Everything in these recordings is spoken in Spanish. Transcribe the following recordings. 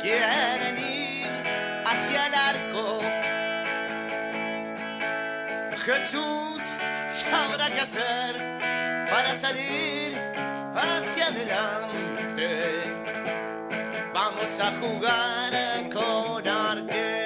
quieren ir hacia el arco. Jesús sabrá qué hacer para salir hacia adelante. Vamos a jugar con arquero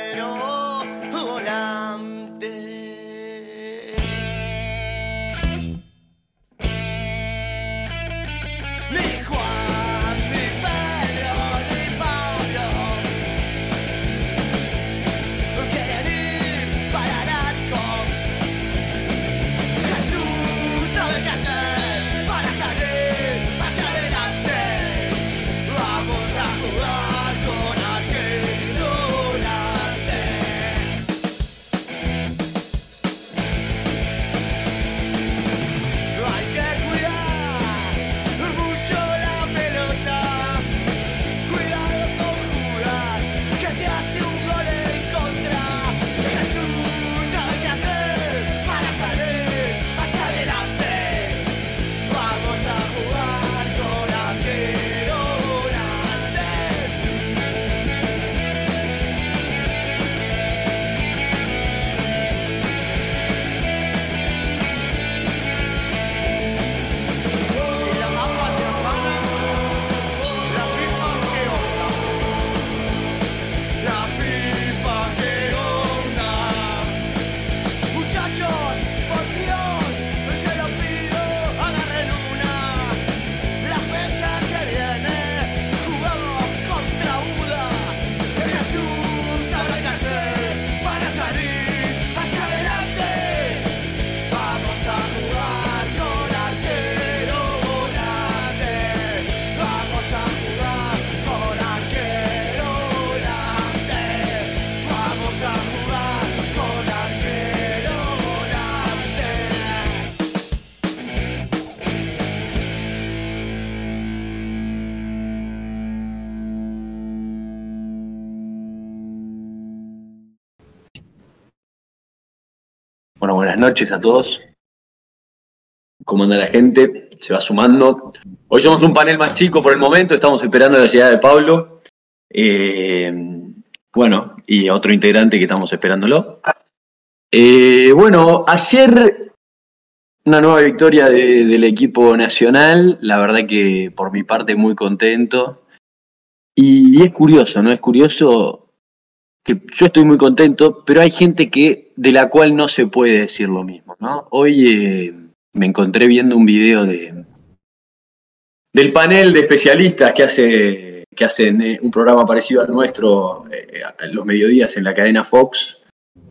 buenas noches a todos. ¿Cómo anda la gente? Se va sumando. Hoy somos un panel más chico por el momento, estamos esperando la llegada de Pablo. Eh, bueno, y otro integrante que estamos esperándolo. Eh, bueno, ayer una nueva victoria de- del equipo nacional, la verdad que por mi parte muy contento. Y, es curioso, ¿no? Es curioso que yo estoy muy contento, pero hay gente que de la cual no se puede decir lo mismo, ¿no? Hoy eh, me encontré viendo un video de del panel de especialistas que hace que hacen eh, un programa parecido al nuestro eh, los mediodías en la cadena Fox,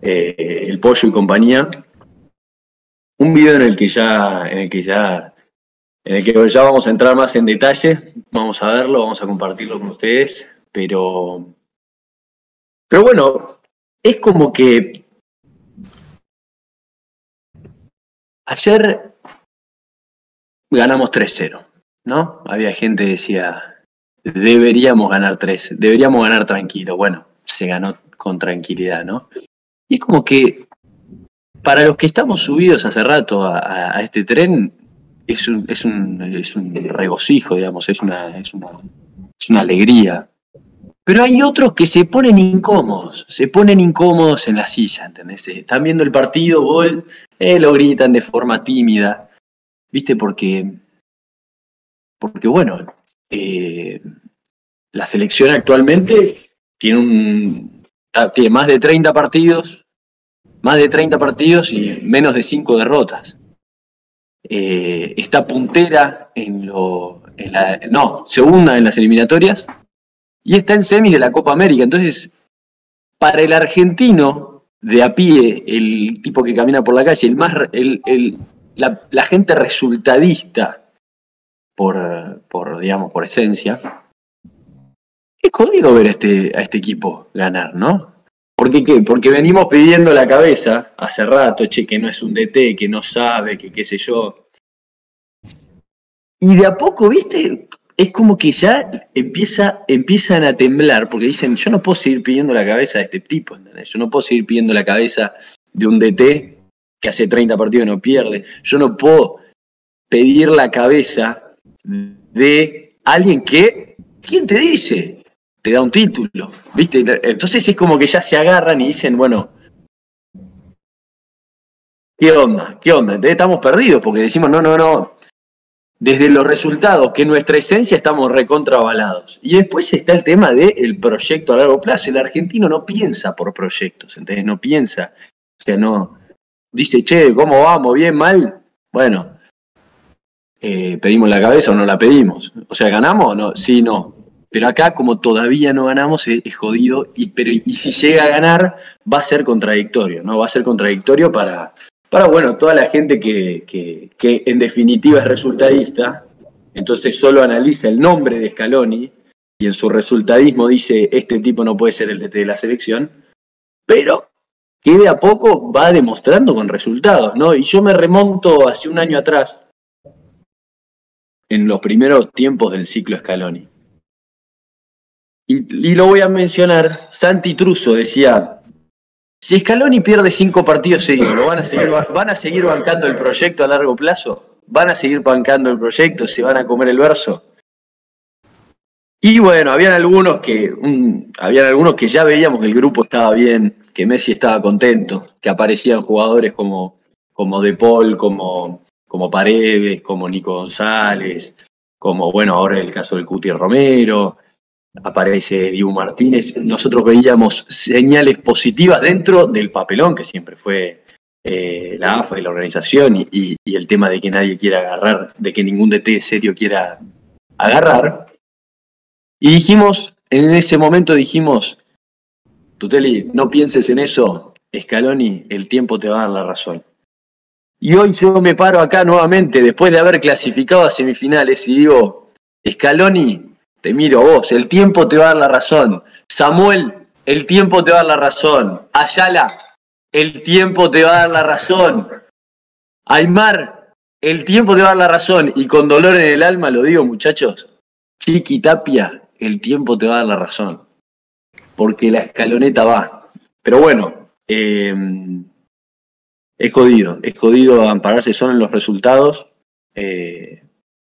El Pollo y compañía. Un video en el que ya en el que ya en el que ya vamos a entrar más en detalle, vamos a verlo, vamos a compartirlo con ustedes, pero pero bueno, es como que ayer ganamos 3-0, ¿no? Había gente que decía, deberíamos ganar 3, deberíamos ganar tranquilo. Bueno, se ganó con tranquilidad, ¿no? Y es como que para los que estamos subidos hace rato a, este tren, es un, es, un, es un regocijo, digamos, es una, es una, es una alegría. Pero hay otros que se ponen incómodos, se ponen incómodos en la silla, ¿entendés? Eh, Están viendo el partido, gol, eh, lo gritan de forma tímida, ¿viste? Porque, porque bueno, eh, la selección actualmente tiene, un, ah, tiene más de 30 partidos, más de 30 partidos y menos de 5 derrotas. Eh, está puntera en lo, en la, no, segunda en las eliminatorias y está en semis de la Copa América. Entonces, para el argentino de a pie, el tipo que camina por la calle, el más, el, el- la, gente resultadista por, por, digamos, por esencia, es jodido ver a este, a este equipo ganar, ¿no? ¿Por qué qué? Porque venimos pidiendo la cabeza hace rato, che, que no es un DT, que no sabe, que qué sé yo. Y de a poco, ¿viste? Es como que ya empieza, empiezan a temblar, porque dicen, yo no puedo seguir pidiendo la cabeza de este tipo, ¿entendés? Yo no puedo seguir pidiendo la cabeza de un DT que hace 30 partidos no pierde. Yo no puedo pedir la cabeza de alguien que, ¿quién te dice? te da un título, ¿viste? Entonces es como que ya se agarran y dicen, bueno, ¿qué onda? ¿Qué onda? Entonces estamos perdidos porque decimos, no, no, no, desde los resultados, que nuestra esencia estamos recontravalados. Y después está el tema del proyecto a largo plazo. El argentino no piensa por proyectos, ¿entendés? No piensa, o sea, no, dice, che, ¿cómo vamos? ¿Bien, mal? Bueno, eh, ¿pedimos la cabeza o no la pedimos? O sea, ¿ganamos o no? Sí, no. Pero acá, como todavía no ganamos, es, es jodido. Y, pero, y si llega a ganar, va a ser contradictorio, ¿no? Va a ser contradictorio para, para bueno, toda la gente que, que, en definitiva es resultadista, entonces solo analiza el nombre de Scaloni y en su resultadismo dice, este tipo no puede ser el DT de la selección, pero que de a poco va demostrando con resultados, ¿no? Y yo me remonto hace un año atrás, en los primeros tiempos del ciclo Scaloni. Y lo voy a mencionar, Santi Truso decía, si Scaloni pierde cinco partidos seguidos, ¿lo van a seguir, van a seguir bancando el proyecto a largo plazo? ¿Van a seguir bancando el proyecto? ¿Se van a comer el verso? Y bueno, habían algunos que habían algunos que ya veíamos que el grupo estaba bien, que Messi estaba contento, que aparecían jugadores como, como De Paul, como, como Paredes, como Nico González, como bueno, ahora el caso del Cuti Romero, aparece Diego Martínez. Nosotros veíamos señales positivas dentro del papelón que siempre fue eh, la AFA y la organización y, y- y el tema de que nadie quiera agarrar, de que ningún DT serio quiera agarrar. Y dijimos, en ese momento dijimos, Tuteli, no pienses en eso, Scaloni, el tiempo te va a dar la razón. Y hoy yo me paro acá nuevamente, después de haber clasificado a semifinales, y digo, Scaloni, te miro vos, el tiempo te va a dar la razón. Samuel, el tiempo te va a dar la razón. Ayala, el tiempo te va a dar la razón. Aymar, el tiempo te va a dar la razón. Y con dolor en el alma lo digo, muchachos. Chiqui Tapia, el tiempo te va a dar la razón. Porque la escaloneta va. Pero bueno, eh, es jodido. Es jodido ampararse solo en los resultados. eh,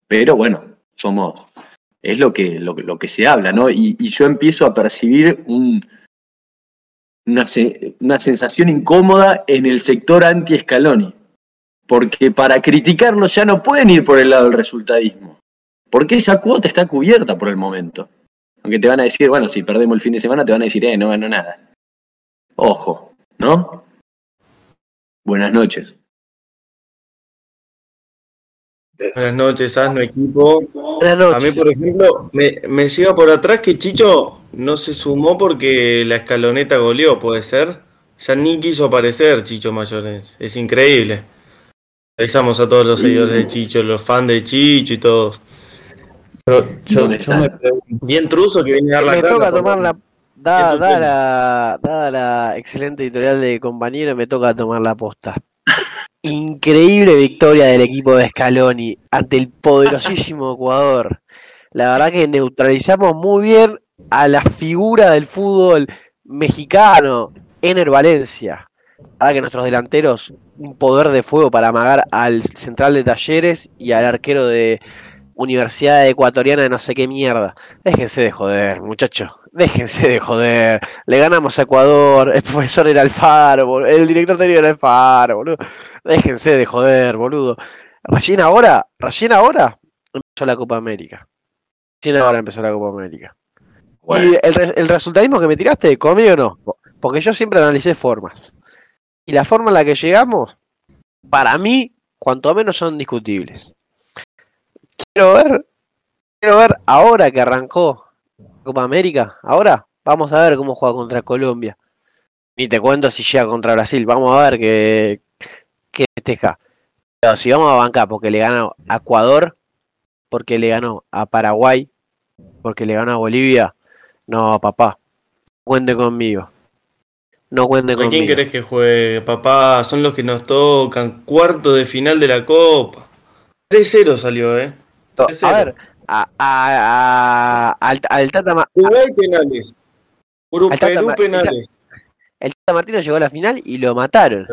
pero bueno, somos. Es lo que, lo, que- se habla, ¿no? Y, yo empiezo a percibir un, una, una sensación incómoda en el sector anti-Scaloni. Porque para criticarlo ya no pueden ir por el lado del resultadismo. Porque esa cuota está cubierta por el momento. Aunque te van a decir, bueno, si perdemos el fin de semana, te van a decir, eh, no ganó nada. Ojo, ¿no? Buenas noches. Buenas noches, Asno equipo. Buenas A mí, noches. por ejemplo, me, me llega por atrás que Chicho no se sumó porque la escaloneta goleó, ¿puede ser? Ya ni quiso aparecer Chicho Mayores. Es increíble. Avisamos a todos los seguidores de Chicho, los fans de Chicho y todos. Yo, Bien truso que viene a dar la Me cara toca tomar la. Da, Qué da tutela. la, dada la excelente editorial de compañero, me toca tomar la posta. Increíble victoria del equipo de Scaloni ante el poderosísimo Ecuador. La verdad que neutralizamos muy bien a la figura del fútbol mexicano, Ener Valencia. La que nuestros delanteros, un poder de fuego para amagar al central de talleres y al arquero de Universidad Ecuatoriana de no sé qué mierda. Déjense de joder, muchachos. Déjense de joder. Le ganamos a Ecuador. El profesor era Alfaro, boludo. El director técnico era Alfaro, boludo. Déjense de joder, boludo. Recién ahora, recién ahora empezó la Copa América. Recién ahora empezó la Copa América. Bueno, Y el, el resultadismo que me tiraste, conmigo no. Porque yo siempre analicé formas. Y la forma en la que llegamos, para mí, cuanto menos son discutibles. Quiero ver, quiero ver ahora que arrancó Copa América. Ahora vamos a ver cómo juega contra Colombia. Ni te cuento si llega contra Brasil. Vamos a ver qué, qué festeja. Pero si vamos a bancar porque le ganó a Ecuador, porque le ganó a Paraguay, porque le ganó a Bolivia, no, papá. Cuente conmigo. No cuente ¿A conmigo. quién querés que juegue, papá? Son los que nos tocan. Cuarto de final de la Copa. 3-0 salió, ¿eh? A 3-0. ver, a, a- a- al, al Tata Ma- Uruguay penales. Uru- Al Tata Perú penales. el Tata Martino llegó a la final y lo mataron.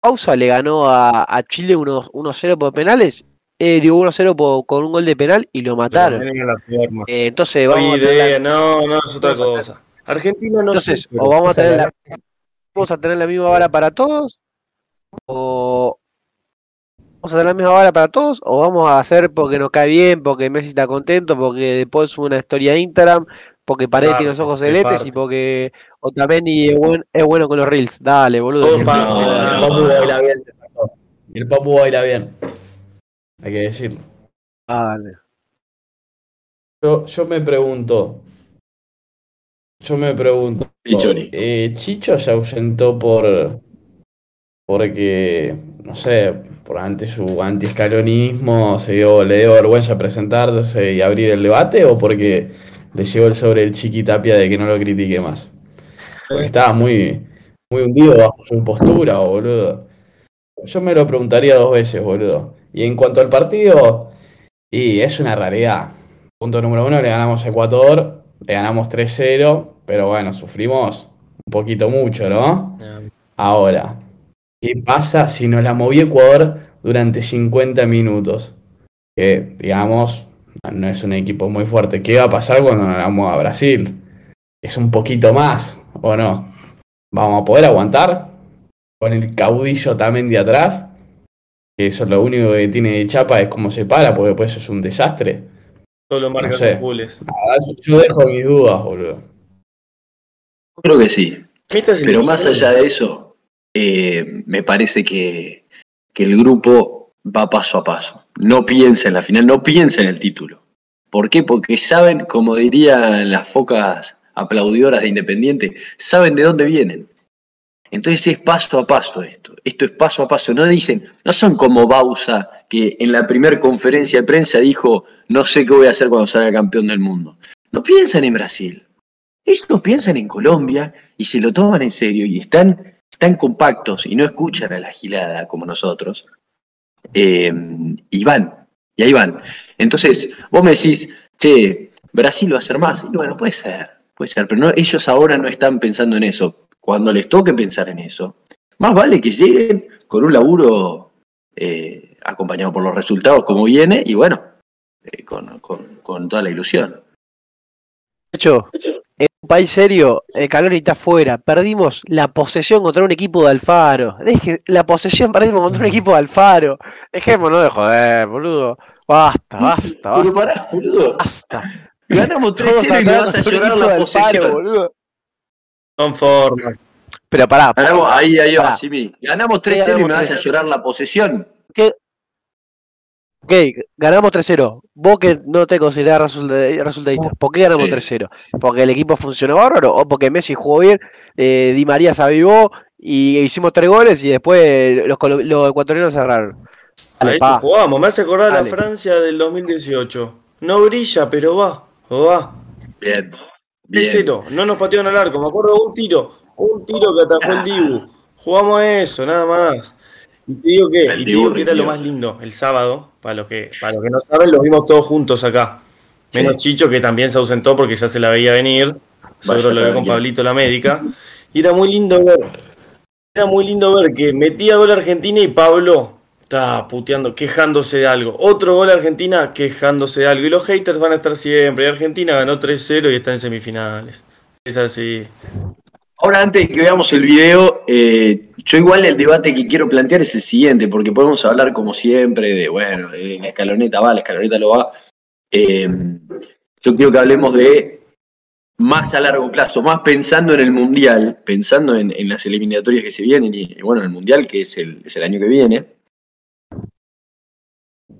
Pausa le ganó a, a Chile 1 1-0 por penales eh, dio 1-0 po- con un gol de penal y lo mataron. Eh, entonces vamos a la- no, no, es otra cosa. Argentina no entonces, sé, pero- o vamos a tener la, vamos a tener la misma vara para todos, o vamos a tener la misma vara para todos, o vamos a hacer porque nos cae bien, porque Messi está contento, porque después sube una historia a Instagram, porque Paredes Parte, tiene los ojos es celestes y porque Otamendi es, buen- es bueno con los reels. Dale, boludo. El Papu no. baila bien. El Papu baila bien. Hay que decirlo. Dale. Yo, yo me pregunto. Yo me pregunto. Eh, Chicho se ausentó por. Porque. No sé, por ante su antiescalonismo, se dio, le dio vergüenza presentarse y abrir el debate, o porque le llegó el sobre el chiquitapia de que no lo critique más. Porque estaba muy, muy hundido bajo su postura, boludo. Yo me lo preguntaría dos veces, boludo. Y en cuanto al partido, y es una raridad. Punto número uno, le ganamos a Ecuador, le ganamos 3-0, pero bueno, sufrimos un poquito mucho, ¿no? Ahora, ¿qué pasa si nos la movió Ecuador durante 50 minutos? Que, digamos, no es un equipo muy fuerte. ¿Qué va a pasar cuando nos la mueva Brasil? ¿Es un poquito más o no? ¿Vamos a poder aguantar? Con el caudillo también de atrás. Que eso es lo único que tiene de chapa es cómo se para, porque después eso es un desastre. Solo marca no sé. Ah, Yo dejo mis dudas, boludo. Creo que sí. Pero más allá de eso, eh, me parece que, que el grupo va paso a paso. No piensa en la final, no piensa en el título. ¿Por qué? Porque saben, como dirían las focas aplaudidoras de Independiente, saben de dónde vienen. Entonces es paso a paso esto. Esto es paso a paso. No dicen, no son como Bausa, que en la primera conferencia de prensa dijo, no sé qué voy a hacer cuando salga campeón del mundo. No piensan en Brasil. Estos piensan en Colombia y se lo toman en serio y están, están compactos y no escuchan a la gilada como nosotros. Eh, y van, y ahí van. Entonces, vos me decís, che, Brasil va a hacer más. Y bueno, puede ser, puede ser, pero no, ellos ahora no están pensando en eso. Cuando les toque pensar en eso, más vale que lleguen con un laburo eh, acompañado por los resultados como viene y bueno, eh, con, con- con toda la ilusión. De hecho, en un país serio, el calor está afuera. Perdimos la posesión contra un equipo de Alfaro. Deje, la posesión perdimos contra un equipo de Alfaro. Dejémonos de joder, boludo. Basta, basta, Pero basta. pará, boludo. Basta. Ganamos Todos 3-0 y me vas a llorar la Alfaro, posesión. boludo. Son formas. Pero pará, Ganamos, ahí, ahí Pará. Jimmy. Ganamos 3-0 y me vas a llorar la posesión. Ok, ganamos 3-0. Vos que no te considerás resulta- resultadista, ¿por qué ganamos Sí. 3-0? ¿Porque el equipo funcionó bárbaro? ¿O porque Messi jugó bien, eh, Di María se avivó y hicimos tres goles y después los, los ecuatorianos cerraron? Dale, Ahí pa. jugamos. Me hace acordar Dale. la Francia del 2018. No brilla, pero va. O va. Bien. Bien. 3-0. No nos patearon al arco. Me acuerdo de un tiro. Un tiro que atajó el Dibu. Jugamos a eso, nada más. Y te digo que, y te digo que era lo más lindo. El sábado, para los que, para los que no saben, lo vimos todos juntos acá. Menos Sí. Chicho, que también se ausentó porque ya se la veía venir. Seguro a lo saber con. Pablito la médica. Y era muy lindo ver. Era muy lindo ver que metía gol Argentina y Pablo estaba puteando, quejándose de algo. Otro gol Argentina quejándose de algo. Y los haters van a estar siempre. Argentina ganó 3-0 y está en semifinales. Es así. Ahora, antes de que veamos el video, eh, yo igual el debate que quiero plantear es el siguiente, porque podemos hablar como siempre de, bueno, la escaloneta va, la escaloneta lo va. Eh, yo quiero que hablemos de más a largo plazo, más pensando en el Mundial, pensando en, en las eliminatorias que se vienen y, bueno, el Mundial que es el, es el año que viene.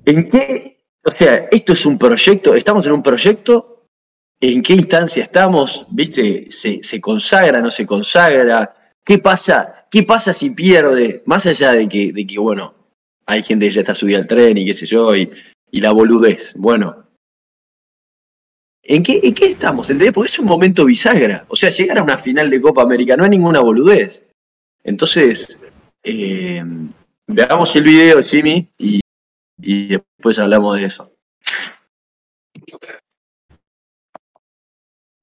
¿En qué? O sea, esto es un proyecto, estamos en un proyecto ¿En qué instancia estamos? ¿Viste? ¿Se, consagra, no se consagra? ¿Qué pasa? ¿Qué pasa si pierde? Más allá de que, de que bueno, hay gente que ya está subida al tren y qué sé yo, y, la boludez. Bueno. ¿En qué, ¿En qué estamos? ¿Entendés? Porque es un momento bisagra. O sea, llegar a una final de Copa América no es ninguna boludez. Entonces, eh, veamos el video, Jimmy, y después hablamos de eso.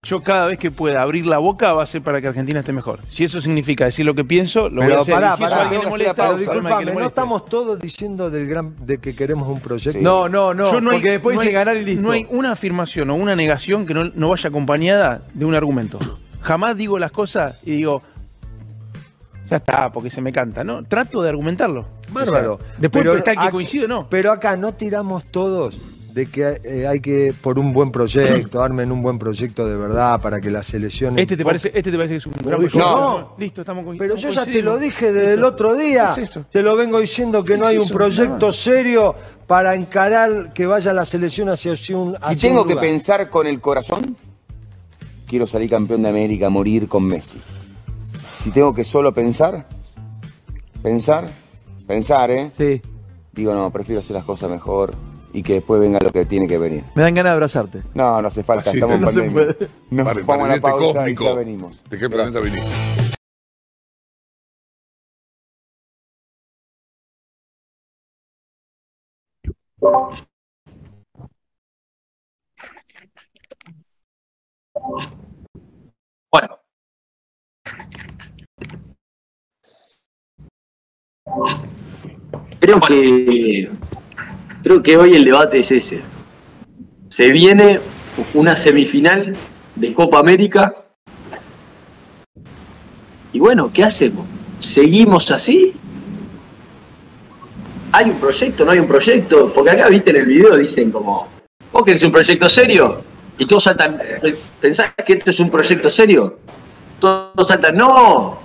Yo cada vez que pueda abrir la boca va a ser para que Argentina esté mejor. Si eso significa decir lo que pienso, lo voy a hacer. pará, si pará. alguien molesta, disculpame, no estamos todos diciendo del gran, de que queremos un proyecto. No, no, no, Yo no hay- porque después no dice hay- ganar y listo. No hay una afirmación o una negación que no, no vaya acompañada de un argumento. Jamás digo las cosas y digo, ya está, porque se me canta, ¿no? Trato de argumentarlo. Bárbaro. O sea, después Pero está el que coincide o no. Pero acá no tiramos todos de que eh, hay que, por un buen proyecto, armen un buen proyecto de verdad para que la selección... Este te parece, este te parece que es un gran proyecto? no. Listo, estamos con- Pero yo ya te lo dije desde el otro día. ¿Qué es eso? Te lo vengo diciendo que ¿Qué no hay un proyecto serio para encarar que vaya la selección hacia un Si hacia tengo un que pensar con el corazón, quiero salir campeón de América, morir con Messi. Si tengo que solo pensar, pensar, pensar, ¿eh? Sí, Digo, no, prefiero hacer las cosas mejor y que después venga lo que tiene que venir. me dan ganas de abrazarte. No, no hace falta, Así estamos en no se puede. Nos Para- vamos a la pausa y cósmico. ya venimos. ¿De qué planeta viniste? Bueno. Creo que creo que hoy el debate es ese. Se viene una semifinal de Copa América. Y bueno, ¿qué hacemos? ¿Seguimos así? ¿Hay un proyecto? ¿No hay un proyecto? Porque acá, viste, en el video dicen como, ¿vos querés un proyecto serio? Y todos saltan, ¿pensás que esto es un proyecto serio? Todos saltan, ¡no!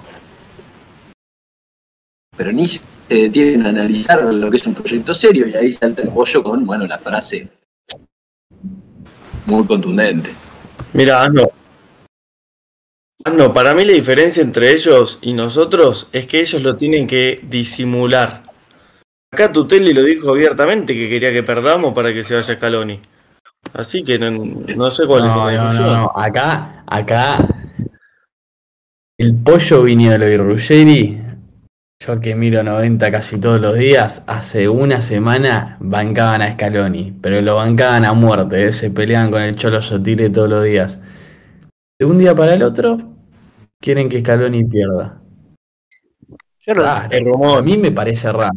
Pero ni se detienen a analizar lo que es un proyecto serio y ahí salta el pollo con, bueno, la frase muy contundente. Mira, no. No, para mí la diferencia entre ellos y nosotros es que ellos lo tienen que disimular. Acá Tutelli lo dijo abiertamente que quería que perdamos para que se vaya Scaloni. Así que no, no sé cuál es No, la no, discusión. no, no. Acá, acá. El pollo Viñolo y Ruggeri, yo que miro 90 casi todos los días, hace una semana bancaban a Scaloni, pero lo bancaban a muerte, ¿eh? se peleaban con el Cholo Sotile todos los días. De un día para el otro, quieren que Scaloni pierda. Yo no, Ah, a rumor, mí me parece raro.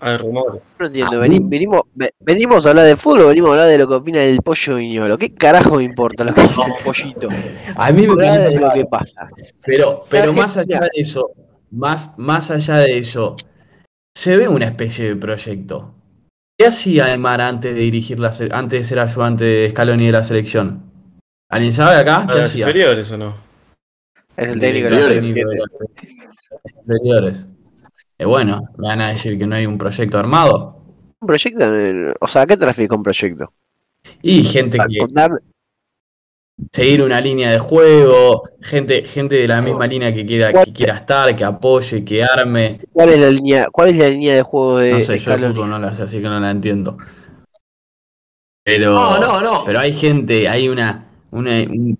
hay rumores. no entiendo. a Veni- mí- venimos, ve- venimos a hablar de fútbol, venimos a hablar de lo que opina el pollo viñolo. ¿Qué carajo me importa lo que dice el pollito? A mí me parece de lo que pasa. Pero, pero más allá de eso, más, más allá de eso, se ve una especie de proyecto. ¿Qué hacía Aymar antes de dirigir la antes de ser ayudante de Scaloni de la selección? ¿Alguien sabe acá? ¿Qué ¿A las hacía? inferiores o no? Es el técnico de la Inferiores. Eh, bueno, me van a decir que no hay un proyecto armado. Un proyecto, o sea, ¿a qué te refieres con proyecto? Y gente que contar, seguir una línea de juego, gente, gente de la misma línea que quiera, que quiera estar, que apoye, que arme. ¿cuál es la línea, cuál es la línea de juego de No sé, yo fútbol no la sé, así que no la entiendo. Pero, No, no, no. pero hay gente, hay una, una- un,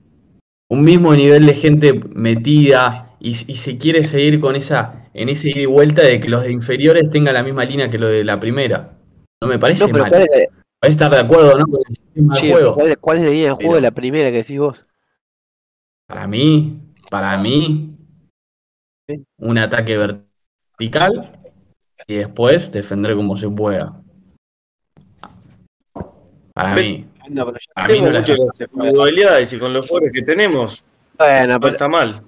un mismo nivel de gente metida y, y se quiere seguir con esa, en ese ida y vuelta de que los de inferiores tengan la misma línea que los de la primera. No me parece No, pero mal. ¿cuál es, la- Puedes estar de acuerdo no con el sistema sí, de juego. ¿cuál, es- cuál es la línea de juego de la primera que decís vos? Para mí, para mí, Sí. un ataque vertical y después defender como se pueda. Para mí. No, pero yo- Para mí no la mucho las y con los jugadores que tenemos Bueno, no pero, está mal.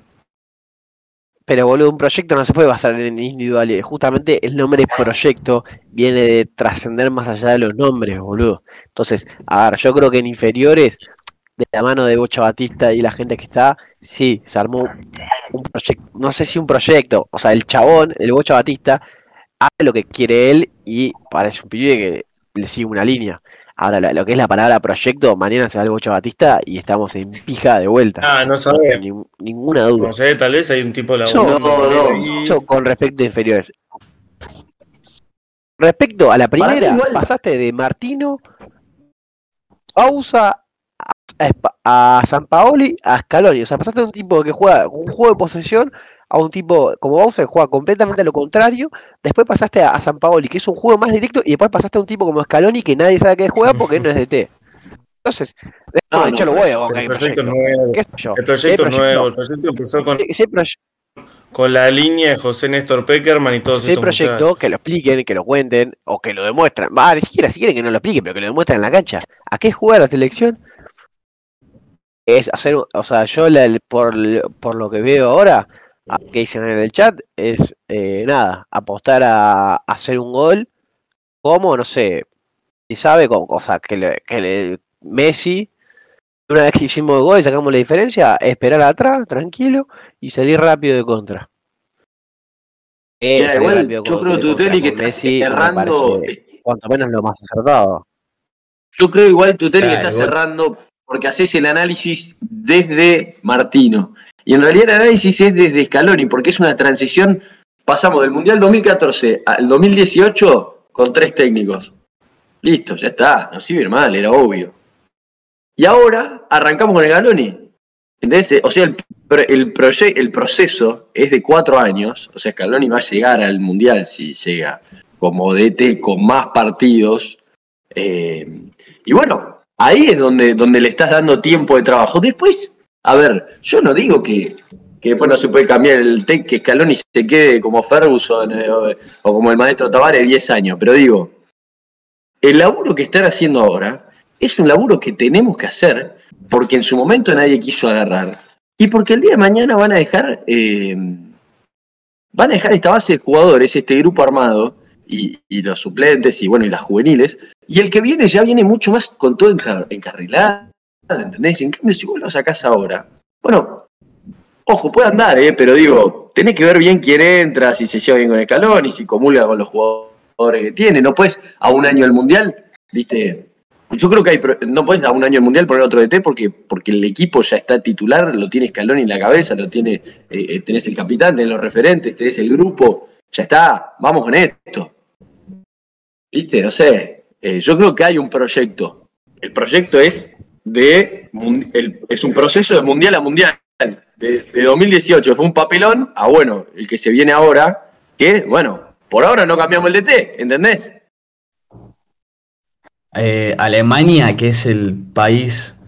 Pero, boludo, un proyecto no se puede basar en individualidades. Justamente el nombre proyecto viene de trascender más allá de los nombres, boludo. Entonces, a ver, yo creo que en inferiores, de la mano de Bocha Batista y la gente que está, sí, se armó un proyecto, no sé si un proyecto, o sea, el chabón, el Bocha Batista, hace lo que quiere él y parece un pibe que le sigue una línea. Ahora, lo, lo que es la palabra proyecto, mañana se va el Bocha Batista y estamos en pija de vuelta. Ah, no sabemos. Nin- ninguna duda. No sé, tal vez hay un tipo de Yo, laburo. y- yo con respecto a inferiores. Respecto a la primera, igual- pasaste de Martino, Pausa a, a San Paoli a Scaloni. O sea, pasaste de un tipo que juega un juego de posesión a un tipo como que juega completamente a lo contrario. Después pasaste a, a San Paoli, que es un juego más directo, y después pasaste a un tipo como Scaloni que nadie sabe que juega porque no es de T. Entonces, No, no, yo lo voy a El el proyecto proyecto. nuevo. ¿Qué yo? El proyecto hay nuevo. El proyecto empezó con, proyecto, con la línea de José Néstor Peckerman y todos estos proyecto, muchachos. que lo expliquen, que lo cuenten, o que lo demuestren. Va, ni siquiera si quieren que no lo expliquen, pero que lo demuestren en la cancha. ¿A qué juega la selección? Es hacer, o sea, yo la- por, por lo que veo ahora, que dicen en el chat, es eh, nada, apostar a, a hacer un gol, como, no sé, si sabe, con, o sea, que, le, que le- Messi, una vez que hicimos el gol y sacamos la diferencia, esperar atrás, tranquilo, y salir rápido de contra. Eh, Mira, igual yo creo, de contra Tuteli, que estás Messi me errando. parece cuanto menos lo más acertado. Yo creo igual, Tuteli, que Claro, estás igual. cerrando porque haces el análisis desde Martino. Y en realidad el análisis es desde Scaloni, porque es una transición. Pasamos del Mundial 2014 al 2018 con tres técnicos. Listo, ya está, no sirve mal, era obvio. Y ahora arrancamos con el Scaloni. ¿Entendés? O sea, el, el, el proceso es de cuatro años. O sea, Scaloni va a llegar al Mundial si llega como DT con más partidos. Eh, y bueno, ahí es donde, donde le estás dando tiempo de trabajo. Después, a ver, yo no digo que, que después no se puede cambiar el take, que Scaloni se quede como Ferguson eh, o, como el maestro Tavares 10 años, pero digo, el laburo que están haciendo ahora es un laburo que tenemos que hacer porque en su momento nadie quiso agarrar y porque el día de mañana van a dejar eh, van a dejar esta base de jugadores, este grupo armado y, y los suplentes y bueno y las juveniles y el que viene ya viene mucho más con todo encar- encarrilado, ¿entendés? En cambio si vos lo sacás ahora, bueno, ojo, puede andar, ¿eh? pero digo, tenés que ver bien quién entra, si se lleva bien con el escalón y si comulga con los jugadores que tiene. No puedes a un año del mundial, viste. Yo creo que hay, no puedes a un año del mundial poner otro DT porque, porque el equipo ya está titular, lo tiene escalón en la cabeza, lo tiene, eh, eh, tenés el capitán, tenés los referentes, tenés el grupo, ya está, vamos con esto. Viste, no sé. eh, yo creo que hay un proyecto. El proyecto es de el- es un proceso de mundial a mundial. De, de 2018 fue un papelón a bueno, el que se viene ahora, que bueno, por ahora no cambiamos el DT, ¿entendés? Eh, Alemania, que es el país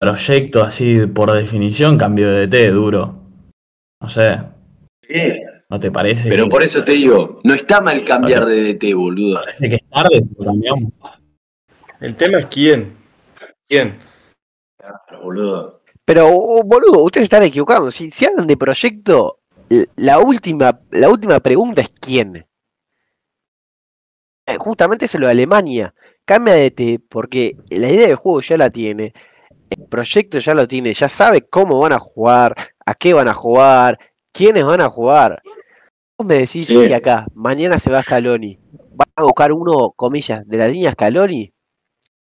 proyecto así por definición, cambio de DT duro. No sé, Sí, ¿no te parece? pero que, por eso te digo, no está mal cambiar de DT, boludo. parece que es tarde si lo cambiamos? El tema es quién. ¿Quién? Claro, boludo. Pero, boludo, ustedes están equivocados. Si, si hablan de proyecto, la última, la última pregunta es quién. Eh, Justamente eso es lo de Alemania. Cambia de T porque la idea del juego ya la tiene. El proyecto ya lo tiene. Ya sabe cómo van a jugar, a qué van a jugar, quiénes van a jugar. Vos me decís Sí. que acá, mañana se va Scaloni. ¿Van a buscar uno, comillas, de la línea Scaloni?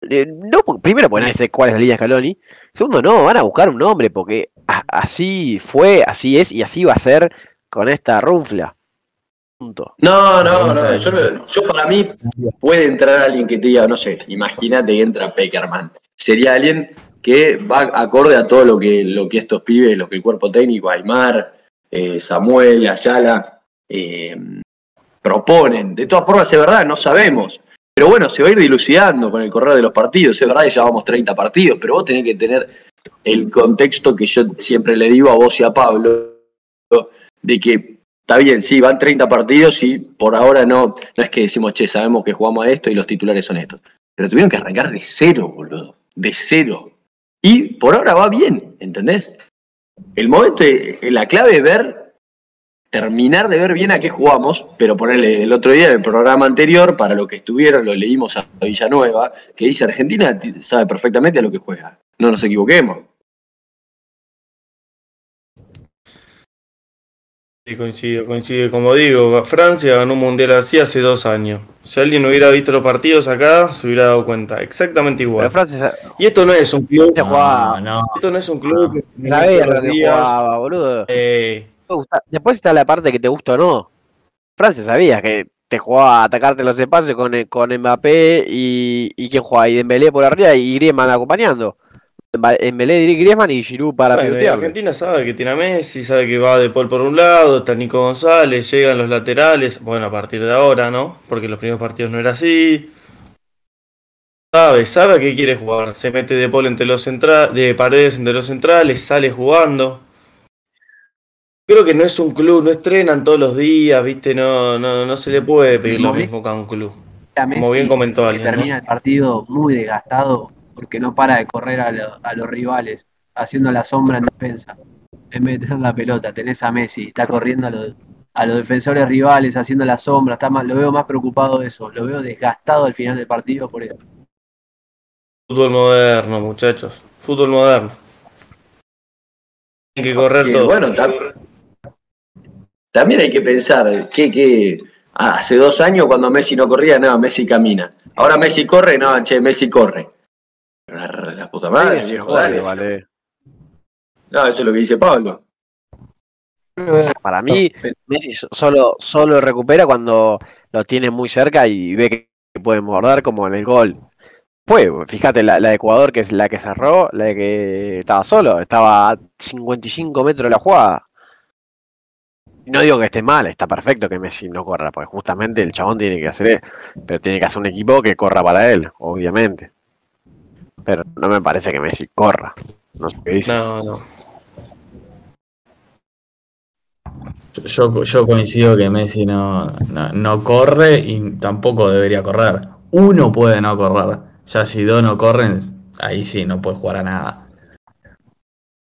Eh, no, primero, porque nadie sabe cuál es la línea Scaloni. Segundo, no, van a buscar un nombre porque a- así fue, así es y así va a ser con esta runfla. Punto. No, no, no. Yo, no- yo para mí puede entrar alguien que te diga, no sé, imagínate que entra Peckerman. Sería alguien que va acorde a todo lo que, lo que estos pibes, lo que el cuerpo técnico, Aymar, eh, Samuel, Ayala, eh, proponen. De todas formas, es verdad, no sabemos. Pero bueno, se va a ir dilucidando con el correr de los partidos. Es verdad que ya vamos 30 partidos, pero vos tenés que tener el contexto que yo siempre le digo a vos y a Pablo, de que está bien, sí, van 30 partidos y por ahora no, no es que decimos, che, sabemos que jugamos a esto y los titulares son estos. Pero tuvieron que arrancar de cero, boludo. De cero. Y por ahora va bien, ¿entendés? El momento, la clave es ver, terminar de ver bien a qué jugamos, pero ponerle el otro día en el programa anterior, para lo que estuvieron, lo leímos a Villanueva, que dice Argentina sabe perfectamente a lo que juega. No nos equivoquemos. Sí, coincido, coincido. Como digo, Francia ganó un mundial así hace dos años. Si alguien hubiera visto los partidos acá, se hubiera dado cuenta. Exactamente igual. Pero Francia Y esto no es un club. No, no. Esto no es un club que sabía lo los que días, jugaba, boludo. eh, Después está la parte que te gusta o no. Francia sabía que te jugaba a atacarte los espacios con, eh, con Mbappé y, y quién jugaba, y Dembélé por arriba y Griezmann acompañando. Dembélé, Griezmann y Giroud para Bueno, y. Argentina sabe que tiene a Messi, sabe que va De Paul por un lado, está Nico González, llegan los laterales, bueno, a partir de ahora, ¿no? Porque los primeros partidos no era así. Sabe, sabe a qué quiere jugar. Se mete de Paul entre los centra de paredes entre los centrales, sale jugando. Creo que no es un club, no estrenan todos los días, viste, no, no, no se le puede pedir lo mismo que a un club. Como bien comentó alguien. ¿no? termina el partido muy desgastado porque no para de correr a, lo- a los rivales, haciendo la sombra en defensa. En vez de tener la pelota, tenés a Messi, está corriendo a los, a los defensores rivales, haciendo la sombra, está más, lo veo más preocupado de eso, lo veo desgastado al final del partido por eso. Fútbol moderno, muchachos. Fútbol moderno. Tienen que correr todo. bueno, también hay que pensar que, que ah, hace dos años cuando Messi no corría, no, Messi camina. Ahora Messi corre, no, che, Messi corre. La, la puta madre, Sí, viejo, joder, dale. vale. No, eso es lo que dice Pablo. Para mí, Messi so- solo, solo recupera cuando lo tiene muy cerca y ve que puede morder como en el gol. Pues, fíjate, la, la de Ecuador, que es la que cerró, la de que estaba solo, estaba a 55 metros de la jugada. No digo que esté mal, está perfecto que Messi no corra, porque justamente el chabón tiene que hacer, pero tiene que hacer un equipo que corra para él, obviamente. Pero no me parece que Messi corra. No sé qué dice. No, no. Yo, yo coincido que Messi no, no, no corre y tampoco debería correr. Uno puede no correr. Ya si dos no corren, ahí sí no puede jugar a nada.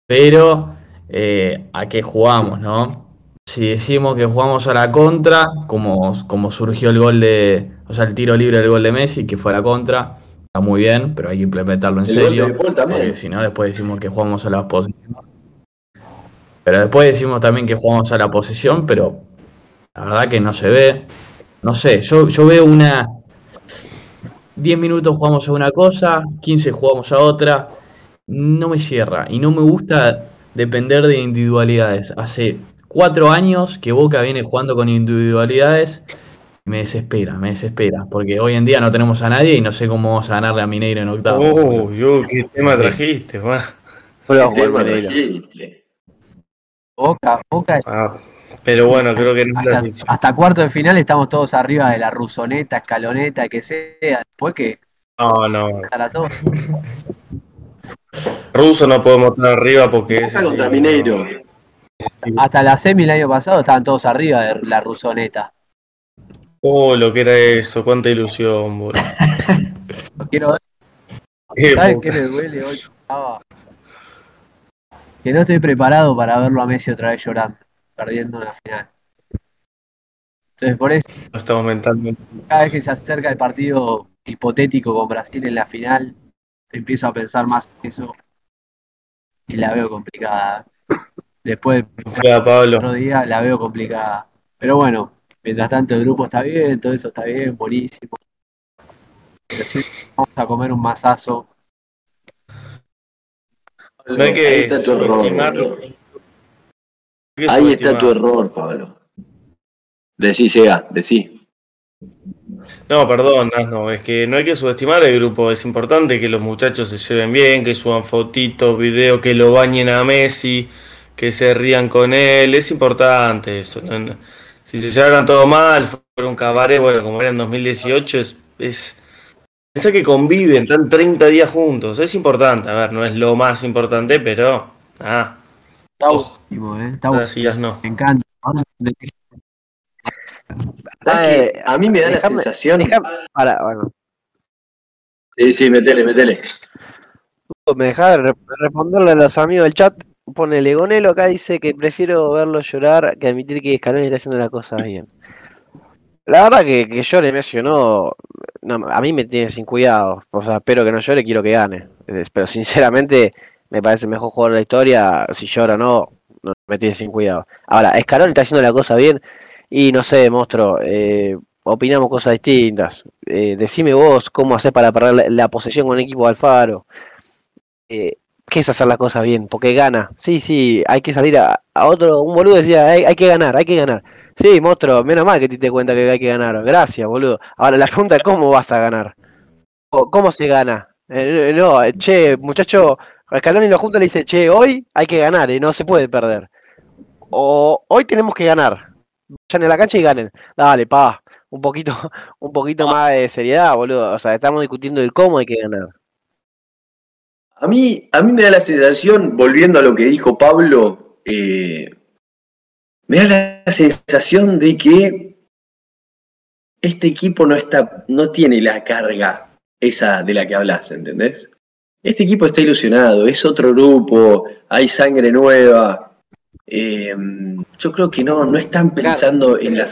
Pero, eh, ¿a qué jugamos, no? Si decimos que jugamos a la contra, como, como surgió el gol de. O sea, el tiro libre del gol de Messi, que fue a la contra, está muy bien, pero hay que implementarlo en El serio. Porque si no, después decimos que jugamos a la posición. Pero después decimos también que jugamos a la posición, pero la verdad que no se ve. No sé, yo, yo veo una. 10 minutos jugamos a una cosa, 15 jugamos a otra. No me cierra y no me gusta depender de individualidades. Hace cuatro años que Boca viene jugando con individualidades y me desespera, me desespera. Porque hoy en día no tenemos a nadie y no sé cómo vamos a ganarle a Mineiro en octavo. Oh, yo, qué tema Sí. trajiste, man. Pero ¿Qué tema Mineiro. trajiste? Boca, Boca Ah, pero bueno, creo que no es hasta, hasta cuarto de final estamos todos arriba de la rusoneta, escaloneta, que sea, después que No, no. para todos. Ruso no podemos estar arriba porque ese Boca contra sí, Mineiro. Hasta la semi el año pasado estaban todos arriba de la rusoneta. Oh, lo que era eso, cuánta ilusión, boludo. Lo quiero ver. Qué ¿Sabes Boca. qué me duele hoy? Estaba- Que no estoy preparado para verlo a Messi otra vez llorando, perdiendo una final. Entonces, por eso, estamos cada vez que se acerca el partido hipotético con Brasil en la final, empiezo a pensar más en eso y la veo complicada. Después del Pablo. otro día la veo complicada. Pero bueno, mientras tanto el grupo está bien, todo eso está bien, buenísimo. Pero sí, vamos a comer un masazo. No hay que Ahí está tu error. que Ahí está tu error, Pablo. Decí, Sega, decí. No, perdón, no, es que no hay que subestimar el grupo. Es importante que los muchachos se lleven bien, que suban fotitos, videos, que lo bañen a Messi, que se rían con él. Es importante eso. Si se llevaran todo mal, fuera un cabaret, bueno, como era en 2018, es. es Pensá que conviven, están 30 días juntos. Es importante. A ver, no es lo más importante, pero. Ah, Está buenísimo, ¿eh? Está las sillas no. Me encanta. ¿Sabes Eh, a mí me da la sensación. déjame- para, bueno, Sí, sí, metele, metele. me dejaba re- responderle a los amigos del chat. Pone Legonelo acá, dice que prefiero verlo llorar que admitir que Scaloni está haciendo las cosas bien. La verdad que, que llore o no, a mí me tiene sin cuidado. O sea, espero que no llore, quiero que gane. Pero sinceramente, me parece el mejor jugador de la historia. Si llora o no, no me tiene sin cuidado. Ahora, Scaloni está haciendo la cosa bien. Y no sé, monstruo, eh, opinamos cosas distintas. Eh, decime vos cómo hacer para perder la, la posesión con el equipo de Alfaro. Eh, ¿Qué es hacer las cosas bien? Porque gana. Sí, sí, hay que salir a, a otro. Un boludo decía, hay, hay que ganar, hay que ganar. Sí, monstruo, menos mal que te diste cuenta que hay que ganar. Gracias, boludo. Ahora la pregunta es: ¿cómo vas a ganar? ¿Cómo se gana? Eh, no, eh, che, muchacho, Scaloni lo junta y le dice, che, hoy hay que ganar, y no se puede perder. O hoy tenemos que ganar. Vayan a la cancha y ganen. Dale, pa. un poquito, un poquito más de seriedad, boludo. O sea, estamos discutiendo el cómo hay que ganar. A mí, a mí me da la sensación, volviendo a lo que dijo Pablo, eh, me da la sensación de que este equipo no está, no tiene la carga esa de la que hablas, ¿entendés? Este equipo está ilusionado, es otro grupo, hay sangre nueva. Eh, yo creo que no, no están pensando en la,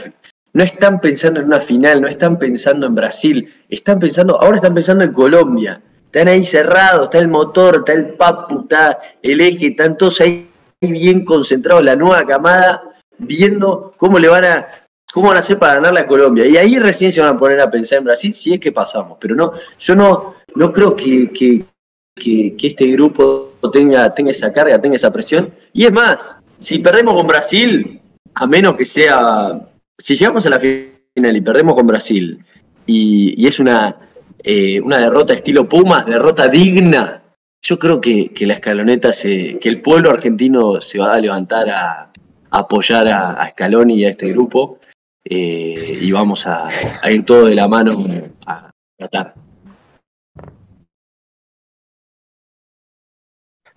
no están pensando en una final, no están pensando en Brasil, están pensando, ahora están pensando en Colombia. Están ahí cerrados, está el motor, está el papu, está el eje, están todos ahí bien concentrados, la nueva camada, viendo cómo le van a, cómo van a hacer para ganar la Colombia. Y ahí recién se van a poner a pensar en Brasil si es que pasamos. Pero no, yo no, no creo que, que, que, que este grupo tenga, tenga esa carga, tenga esa presión. Y es más, si perdemos con Brasil, a menos que sea, si llegamos a la final y perdemos con Brasil, y, y es una, eh, una derrota estilo Pumas, derrota digna, yo creo que, que la escaloneta, se, que el pueblo argentino se va a levantar a, a apoyar a, a Scaloni y a este grupo, eh, y vamos a, a ir todo de la mano a Qatar.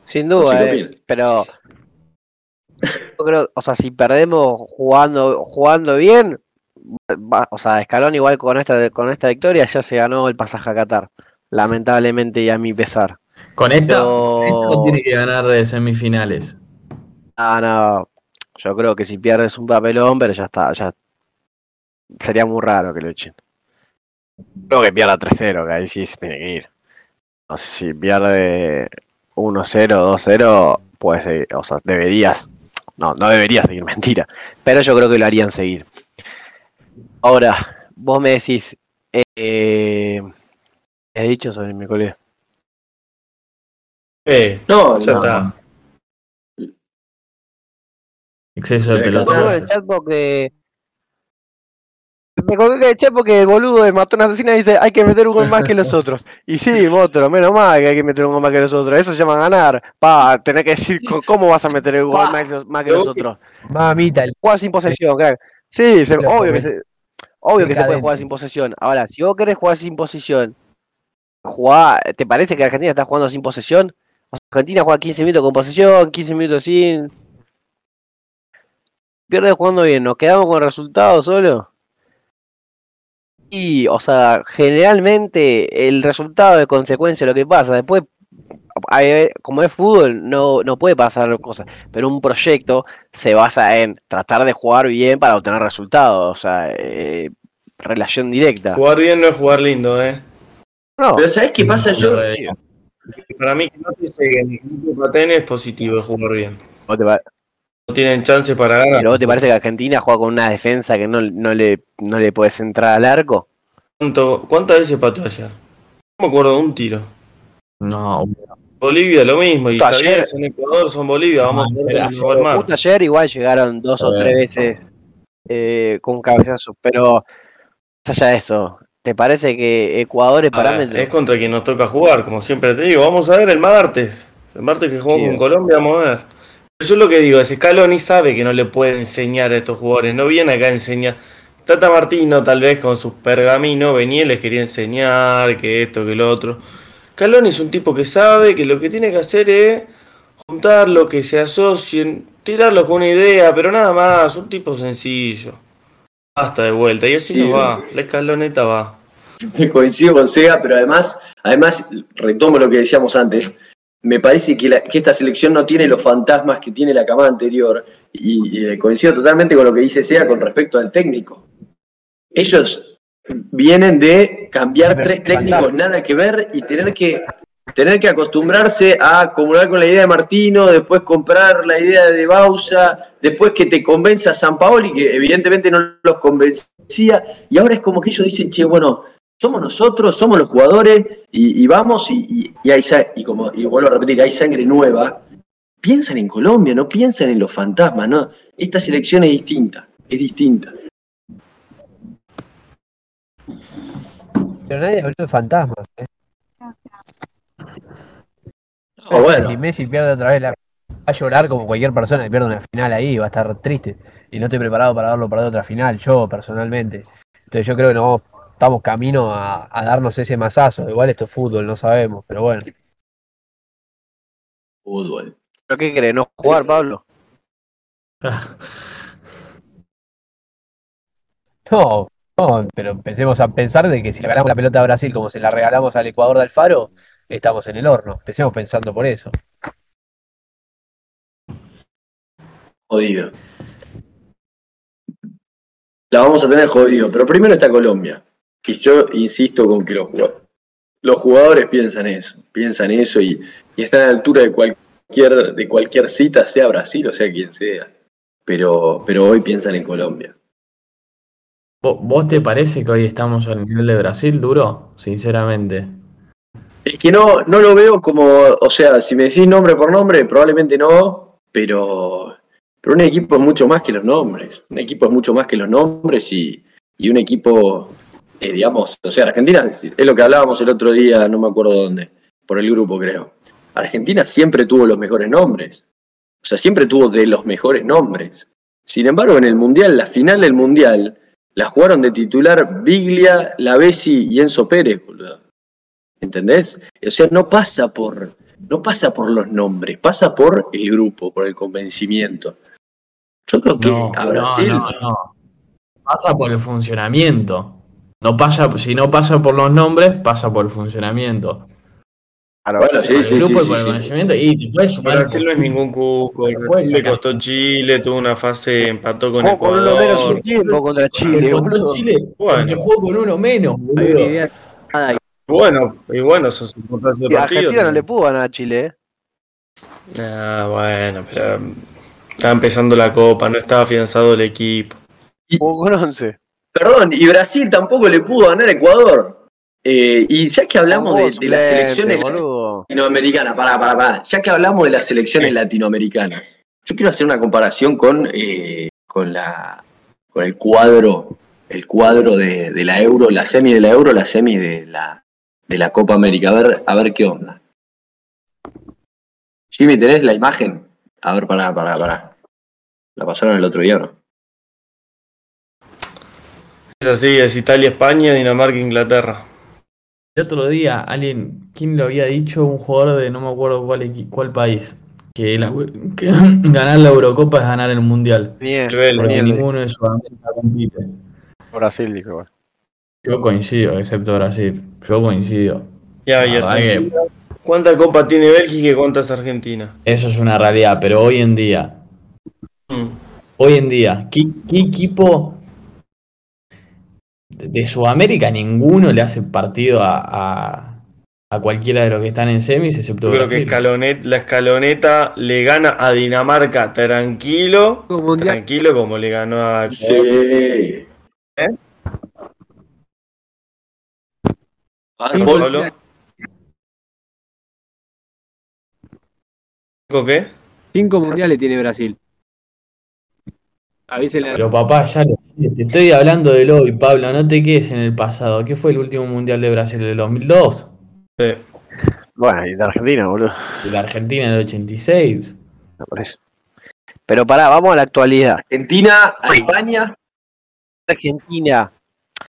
Sin duda, eh, pero yo creo, o sea, si perdemos jugando, jugando bien, va- o sea, Escalón igual con esta, con esta victoria ya se ganó el pasaje a Qatar, lamentablemente y a mi pesar. ¿Con esta? Pero- ¿Con esta o tiene que ganar de semifinales? Ah, no, yo creo que si pierdes un papelón, pero ya está, ya sería muy raro que lo echen. Creo que pierda 3-0, que ahí sí se tiene que ir. No sé si pierde 1-0, 2-0, pues, eh, o sea, deberías, no, no deberías seguir, mentira, pero yo creo que lo harían seguir. Ahora, vos me decís, eh, ¿he dicho sobre mi colega? Eh, No, ya no. está. Exceso de Eh, pelota. Qatar. Pongo en el chat porque. Me colgué en el chat porque el boludo de Matón Asesina dice hay que meter un gol más que los otros. Y sí, otro, menos mal que hay que meter un gol más que los otros. Eso se llama ganar. Pa, tenés que decir cómo vas a meter un gol más, que los- más que los otros. Mamita, el sin posesión, crack. Sí, se- obvio que se, obvio que se puede jugar sin posesión. Ahora, si vos querés jugar sin posesión, jugá- ¿te parece que Argentina está jugando sin posesión? O sea, Argentina juega 15 minutos con posesión, 15 minutos sin. Pierde jugando bien, nos quedamos con el resultado solo. Y, o sea, generalmente el resultado es consecuencia de lo que pasa. Después, como es fútbol, no, no puede pasar cosas. Pero un proyecto se basa en tratar de jugar bien para obtener resultados. O sea, eh, relación directa. Jugar bien no es jugar lindo, ¿eh? No, Pero ¿sabés qué pasa? Yo, Para mí, que no te lleguen ni que te es positivo jugar bien. ¿vos te pa- No tienen chance para ganar. ¿Pero vos te parece que Argentina juega con una defensa que no, no le, no le puedes entrar al arco? ¿Cuánto- ¿Cuántas veces pateó ayer? No me acuerdo de un tiro. No, Bolivia lo mismo, y está bien, son Ecuador, son Bolivia, vamos a ver armar. Justo ayer igual llegaron dos o tres veces eh, con cabezazos, pero más allá de eso, ¿te parece que Ecuador es parámetro? es contra quien nos toca jugar, como siempre te digo. Vamos a ver el martes. El martes que jugamos Sí. con Colombia, vamos a ver. Pero yo lo que digo es, Scaloni sabe que no le puede enseñar a estos jugadores. No viene acá a enseñar. Tata Martino, tal vez con sus pergaminos, venía y les quería enseñar que esto, que lo otro. Scaloni es un tipo que sabe que lo que tiene que hacer es juntarlo, que se asocien, tirarlos con una idea, pero nada más, un tipo sencillo. Basta de vuelta, y así Sí. nos va. La escaloneta va. coincido con Sega, pero además, además, retomo lo que decíamos antes. Me parece que, la- que esta selección no tiene los fantasmas que tiene la camada anterior. Y, y, eh, coincido totalmente con lo que dice Sega con respecto al técnico. Ellos vienen de cambiar tres técnicos, nada que ver, y tener que, tener que acostumbrarse a acumular con la idea de Martino, después comprar la idea de Bausa, después que te convenza San Paoli, que evidentemente no los convencía, y ahora es como que ellos dicen, che, bueno, somos nosotros, somos los jugadores, y, y vamos, y, y- y hay y como y vuelvo a repetir, hay sangre nueva. Piensan en Colombia, no piensan en los fantasmas, ¿no? Esta selección es distinta, es distinta. Pero nadie habló de fantasmas. ¿eh? O bueno, Si Messi pierde otra vez la. Va a llorar como cualquier persona que pierde una final ahí, va a estar triste. Y no estoy preparado para verlo perder otra final, yo personalmente. Entonces yo creo que no estamos camino a, a darnos ese masazo. Igual esto es fútbol, no sabemos, pero bueno. Fútbol. ¿Pero qué crees? ¿No jugar, Pablo? No, no, pero empecemos a pensar de que si le regalamos la pelota a Brasil como se la regalamos al Ecuador de Alfaro, estamos en el horno. Empecemos pensando por eso. Jodido. La vamos a tener jodido, pero primero está Colombia. Y yo insisto con que los jugadores, piensan eso, piensan eso y, y están a la altura de cualquier, de cualquier cita, sea Brasil o sea quien sea. Pero, pero hoy piensan en Colombia. ¿Vo- ¿Vos te parece que hoy estamos al nivel de Brasil, duro? Sinceramente. Es que no, no lo veo como, o sea, si me decís nombre por nombre, probablemente no, pero, pero un equipo es mucho más que los nombres. Un equipo es mucho más que los nombres y, y un equipo, eh, digamos, o sea, Argentina es lo que hablábamos el otro día, no me acuerdo dónde, por el grupo creo. Argentina siempre tuvo los mejores nombres. O sea, siempre tuvo de los mejores nombres. Sin embargo, en el Mundial, la final del Mundial, la jugaron de titular Biglia, Lavesi y Enzo Pérez, boludo. ¿Entendés? O sea, no pasa por, no pasa por los nombres, pasa por el grupo, por el convencimiento. Yo creo que No, a no, Brasil. no, no. Pasa por el funcionamiento. No pasa, si no pasa por los nombres, pasa por el funcionamiento. Bueno, sí, sí, el grupo sí, y sí, por el sí. conocimiento. Y te puedes sumar. Brasil no es ningún cuco. Brasil le costó Chile, tuvo una fase, empató con Jugó con uno menos Ecuador. un tiempo contra Chile, Chile, Bueno. jugó con uno menos, Bueno, y bueno, son circunstancias de partido. Argentina no le pudo ganar a Chile, ¿eh? Ah, bueno, pero estaba empezando la copa, no estaba afianzado el equipo. Jugó con 11. Perdón, y Brasil tampoco le pudo ganar a Ecuador. Eh, y ya que hablamos de, de las selecciones latinoamericanas, pará, pará, pará. Ya que hablamos de las selecciones latinoamericanas, yo quiero hacer una comparación con, eh, con la con el cuadro, el cuadro de, de la Euro, la semi de la Euro, la semi de la, de la Copa América. A ver, a ver qué onda. Jimmy, ¿tenés la imagen? A ver, pará, pará, pará. La pasaron el otro día, ¿no? Es así, es Italia, España, Dinamarca, Inglaterra. El otro día, alguien, ¿quién lo había dicho? Un jugador de no me acuerdo cuál, cuál país. Que, la- que ganar la Eurocopa es ganar el Mundial. Bien, Porque bien. ninguno de Sudamérica compite. Brasil, dijo. igual. Yo coincido, excepto Brasil. Yo coincido. Ya, La y verdad Argentina. ¿Cuánta copa tiene Bélgica y cuántas Argentina? Eso es una realidad, pero hoy en día, Mm. hoy en día, ¿qué, qué equipo de, Sudamérica ninguno le hace partido a, a, a cualquiera de los que están en semis, excepto Yo creo que? Escalonet- la escaloneta le gana a Dinamarca tranquilo, Como tranquilo como le ganó a Sí. Ah, Pablo. Paul, Pablo. ¿Cinco qué? Cinco mundiales tiene Brasil. Pero papá, ya lo sé, te estoy hablando del hoy, Pablo, no te quedes en el pasado. ¿Qué fue el último mundial de Brasil? ¿El 2002? Sí. Bueno, y de Argentina, boludo. ¿Y la Argentina en el 86? me parece. Pero pará, vamos a la actualidad. Argentina, España. Argentina.